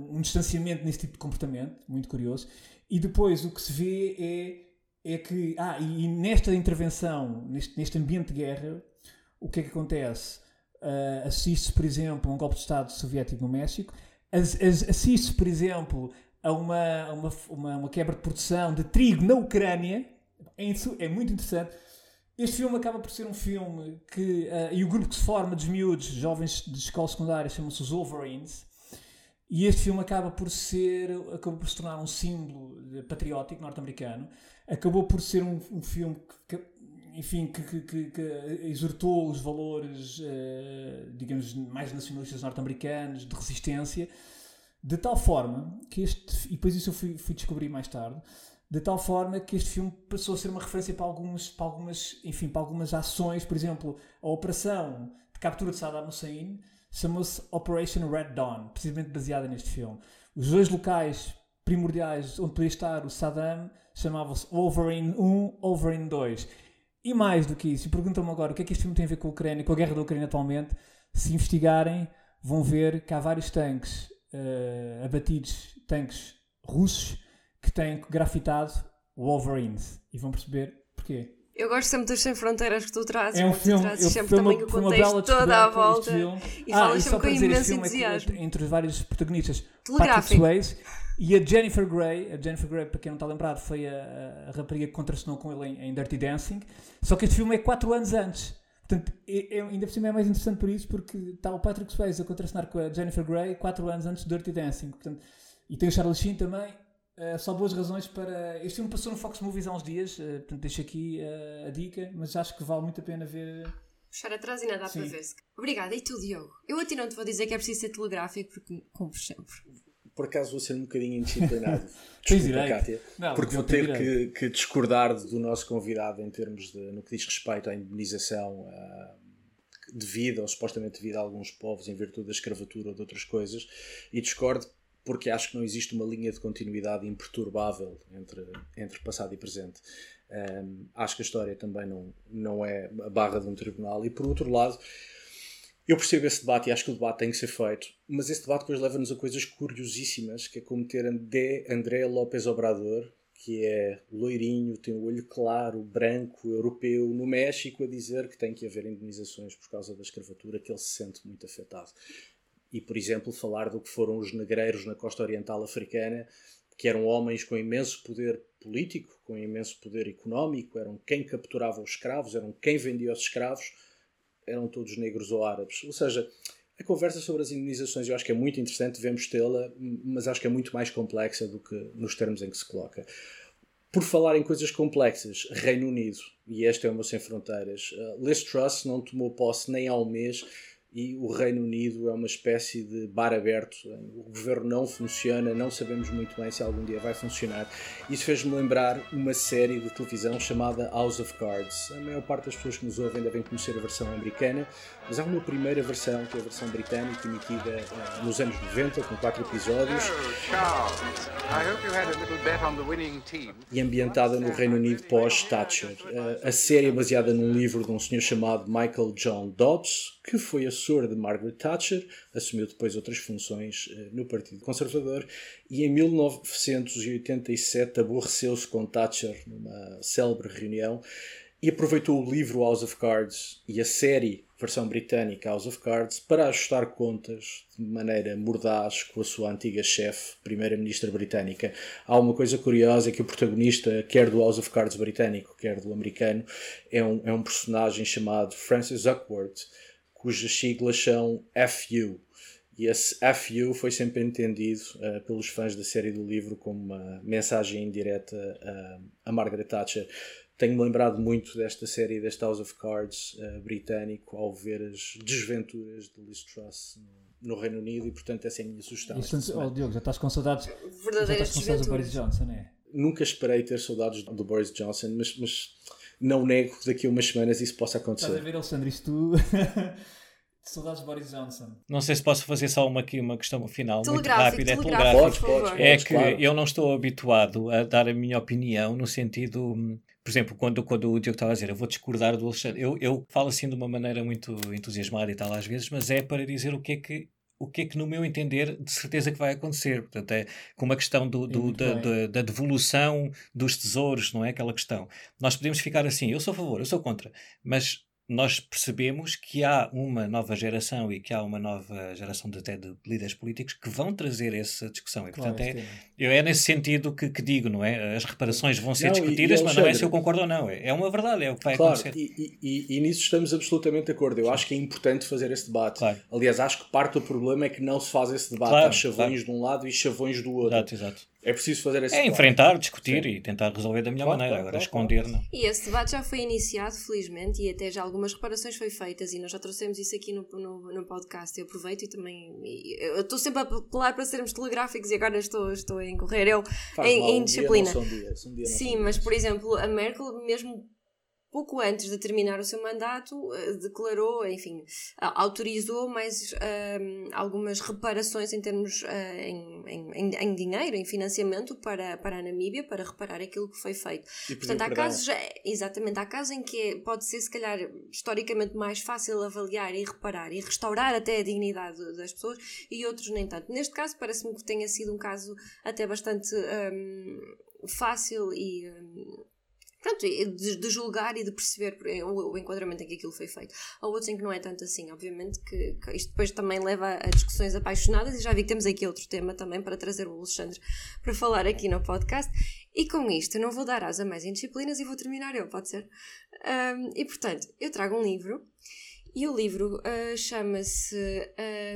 um distanciamento nesse tipo de comportamento, muito curioso. E depois o que se vê é, é que, ah, e, e nesta intervenção, neste, neste ambiente de guerra, o que é que acontece? Uh, assiste-se, por exemplo, a um golpe de Estado soviético no México, assiste-se, por exemplo, a uma, uma, uma, uma, quebra de produção de trigo na Ucrânia. É, é muito interessante. Este filme acaba por ser um filme que. Uh, e o grupo que se forma dos miúdos, jovens de escola secundária, chama-se os Wolverines. E este filme acaba por ser. acabou por se tornar um símbolo patriótico norte-americano. Acabou por ser um, um filme que, que enfim, que, que, que, exortou os valores, uh, digamos, mais nacionalistas norte-americanos, de resistência De tal forma que este. E depois isso eu fui, fui descobrir mais tarde. De tal forma que este filme passou a ser uma referência para algumas, para algumas, enfim, para algumas ações. Por exemplo, a operação de captura de Saddam Hussein chamou-se Operation Red Dawn, precisamente baseada neste filme. Os dois locais primordiais onde podia estar o Saddam chamavam-se Wolverine 1, Wolverine 2. E mais do que isso, perguntam-me agora o que é que este filme tem a ver com a Ucrânia, com a guerra da Ucrânia atualmente. Se investigarem, vão ver que há vários tanques uh, abatidos, tanques russos, que têm grafitado Wolverines. E vão perceber porquê. Eu gosto sempre dos Sem Fronteiras que tu trazes. É um filme, tu trazes eu, sempre também o contexto toda à volta. E ah, falas sempre com imenso é entusiasmo. É entre os vários protagonistas, Patrick. Swayze e a Jennifer Grey. A Jennifer Grey, para quem não está lembrado, foi a, a rapariga que contracenou com ele em, em Dirty Dancing. Só que este filme é 4 anos antes. Portanto, é, é, ainda por cima é mais interessante por isso, porque está o Patrick Swayze a contracenar com a Jennifer Grey 4 anos antes de Dirty Dancing. Portanto, e tem o Charlie Sheen também. Uh, só boas razões para. Este filme passou no Fox Movies há uns dias, uh, portanto deixo aqui uh, a dica, mas acho que vale muito a pena ver. Puxar atrás e nada para ver-se. Obrigada. E tu, Diogo? Eu a ti não te vou dizer que é preciso ser telegráfico, porque cumpres sempre. Por acaso vou ser um bocadinho indisciplinado. Desculpa. Kátia. Não, porque vou ter que, que discordar do nosso convidado em termos de, no que diz respeito à indemnização ah, devida ou supostamente devida a alguns povos em virtude da escravatura ou de outras coisas e discordo porque acho que não existe uma linha de continuidade imperturbável entre, entre passado e presente. Um, acho que a história também não, não é a barra de um tribunal e por outro lado eu percebo esse debate e acho que o debate tem que ser feito, mas esse debate depois leva-nos a coisas curiosíssimas, que é como ter André, López Obrador, que é loirinho, tem o olho claro, branco, europeu, no México, a dizer que tem que haver indenizações por causa da escravatura, que ele se sente muito afetado. E, por exemplo, falar do que foram os negreiros na costa oriental africana, que eram homens com imenso poder político, com imenso poder económico, eram quem capturava os escravos, eram quem vendia os escravos, eram todos negros ou árabes. Ou seja, a conversa sobre as indenizações eu acho que é muito interessante, devemos tê-la, mas acho que é muito mais complexa do que nos termos em que se coloca. Por falar em coisas complexas, Reino Unido, e este é meu Sem Fronteiras, uh, Liz Truss não tomou posse nem há um mês e o Reino Unido é uma espécie de bar aberto. O governo não funciona, não sabemos muito bem se algum dia vai funcionar. Isso fez-me lembrar uma série de televisão chamada House of Cards. A maior parte das pessoas que nos ouvem devem conhecer a versão americana, mas há uma primeira versão, que é a versão britânica, emitida uh, nos anos 90, com quatro episódios. E ambientada no Reino Unido pós-Thatcher. Uh, a série é baseada num livro de um senhor chamado Michael John Dobbs, que foi assessor de Margaret Thatcher, assumiu depois outras funções uh, no Partido Conservador e em 1987 aborreceu-se com Thatcher numa célebre reunião e aproveitou o livro House of Cards e a série versão britânica House of Cards para ajustar contas de maneira mordaz com a sua antiga chefe, primeira-ministra britânica. Há uma coisa curiosa que o protagonista, quer do House of Cards britânico, quer do americano, é um, é um personagem chamado Francis Duckworth, cujas siglas são FU. E esse FU foi sempre entendido uh, pelos fãs da série do livro como uma mensagem indireta uh, a Margaret Thatcher. Tenho-me lembrado muito desta série, deste House of Cards uh, britânico, ao ver as desventuras de Liz Truss no, no Reino Unido e, portanto, essa é a minha sugestão. Oh. Diogo, já estás com saudades, já Verdadeiras estás com saudades do Boris. Johnson, é? Nunca esperei ter saudades do Boris Johnson, mas, mas não nego que daqui a umas semanas isso possa Estás a acontecer. ver, Alexandre, isto tu... saudades de Boris Johnson. Não sei se posso fazer só uma, aqui, uma questão final muito Telegráfico, rápida. É telegráfico. Podes, podes. É podes, que claro. eu não estou habituado a dar a minha opinião no sentido. hum, Por exemplo, quando, quando o Diogo estava a dizer, eu vou discordar do Alexandre, eu, eu falo assim de uma maneira muito entusiasmada e tal às vezes, mas é para dizer o que é que, o que, é que no meu entender, de certeza que vai acontecer. Portanto, é como a questão do, do- da, da- da devolução dos tesouros, não é aquela questão. Nós podemos ficar assim, eu sou a favor, eu sou contra, mas nós percebemos que há uma nova geração e que há uma nova geração de, até de líderes políticos que vão trazer essa discussão. E, Claro, portanto, é, tema. eu é nesse sentido que, que digo, não é? As reparações vão ser Não, e- discutidas, e, mas não é se eu concordo ou não. É, é uma verdade, é o que vai Claro, acontecer. e, e- e- e nisso estamos absolutamente de acordo. Eu acho que é importante fazer esse debate. Claro. Aliás, acho que parte do problema é que não se faz esse debate. Claro, Há chavões de um lado e chavões do outro. Exato, exato. É preciso fazer esse É debate. enfrentar, discutir Sim. e tentar resolver da melhor Claro, maneira. claro, Agora, claro, esconder, não. E esse debate já foi iniciado, felizmente, e até já algumas reparações foi feitas, e nós já trouxemos isso aqui no, no, no podcast. Eu aproveito e também. e Eu estou sempre a apelar para sermos telegráficos e agora estou, estou a incorrer eu Faz em, mal, em um dia disciplina. não são dias, um dia não Sim, são mas dias. por exemplo, a Merkel, mesmo pouco antes de terminar o seu mandato, eh, declarou, enfim, autorizou mais ahm, algumas reparações em termos ah, em, em, em- dinheiro, em financiamento para, para a Namíbia, para reparar aquilo que foi feito. E Portanto, há perdão. casos, é, exatamente, há casos em que é- pode ser, se calhar, historicamente mais fácil avaliar e reparar e restaurar até a dignidade das pessoas e outros nem tanto. Neste caso, parece-me que tenha sido um caso até bastante hum, fácil e. hum, Pronto, de, de julgar e de perceber o, o enquadramento em que aquilo foi feito. Há outros em que não é tanto assim, obviamente, que, que isto depois também leva a discussões apaixonadas e já vi que temos aqui outro tema também para trazer o Alexandre para falar aqui no podcast. E com isto, não vou dar asa mais em disciplinas e vou terminar eu, pode ser? Um, e portanto, eu trago um livro e o livro uh, chama-se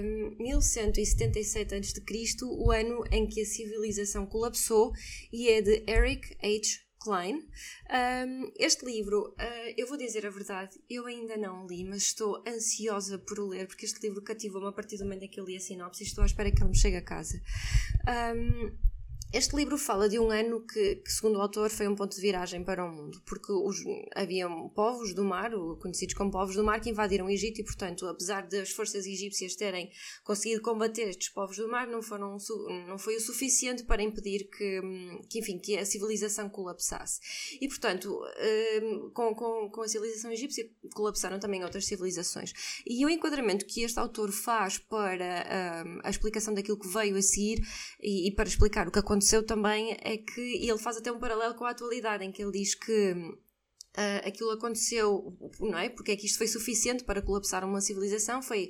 um, 1177 a.C., o ano em que a civilização colapsou, e é de Eric H. Klein. Um, este livro, uh, eu vou dizer a verdade, eu ainda não li, mas estou ansiosa por o ler, porque este livro cativou-me a partir do momento em que eu li a sinopse e estou à espera que ele me chegue a casa. Um, este livro fala de um ano que, que, segundo o autor, foi um ponto de viragem para o mundo, porque os, havia povos do mar, conhecidos como povos do mar, que invadiram o Egito e, portanto, apesar das forças egípcias terem conseguido combater estes povos do mar, não, foram, não foi o suficiente para impedir que, que, enfim, que a civilização colapsasse. E, portanto, com, com, com a civilização egípcia colapsaram também outras civilizações. E o enquadramento que este autor faz para a explicação daquilo que veio a seguir e, e para explicar o que aconteceu aconteceu também é que ele faz até um paralelo com a atualidade, em que ele diz que uh, aquilo aconteceu, não é? Porque é que isto foi suficiente para colapsar uma civilização? Foi,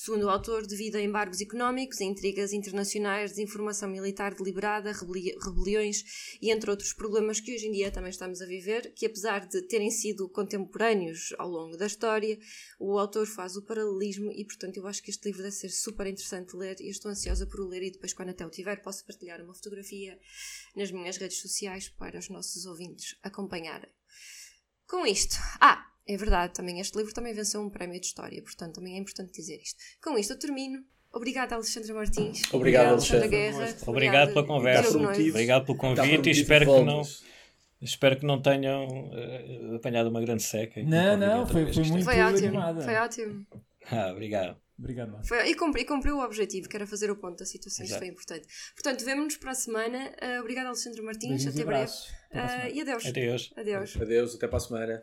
segundo o autor, devido a embargos económicos, intrigas internacionais, desinformação militar deliberada, rebeli rebeliões e entre outros problemas que hoje em dia também estamos a viver, que apesar de terem sido contemporâneos ao longo da história, o autor faz o paralelismo e, portanto, eu acho que este livro deve ser super interessante de ler e estou ansiosa por o ler e depois, quando até o tiver, posso partilhar uma fotografia nas minhas redes sociais para os nossos ouvintes acompanharem. Com isto, ah, é verdade, também este livro também venceu um prémio de história, portanto também é importante dizer isto. Com isto eu termino. Obrigada, Alexandra Martins. Obrigado, Alexandra Alexandre. Guerra. Obrigado pela conversa. Obrigado pelo convite e espero que não, espero que não tenham uh, apanhado uma grande seca. Não, não, foi, foi muito Foi ótimo, animada. foi ótimo. Ah, obrigado. Obrigado, Marcos. Foi, e, cumpri, cumpriu o objetivo, que era fazer o ponto da situação, isto Exato. foi importante. Portanto, vemo-nos para a semana. Uh, obrigada, Alexandre Martins, Beijinhos e até breve. Uh, e adeus. Adeus. Adeus. Adeus, até para a semana.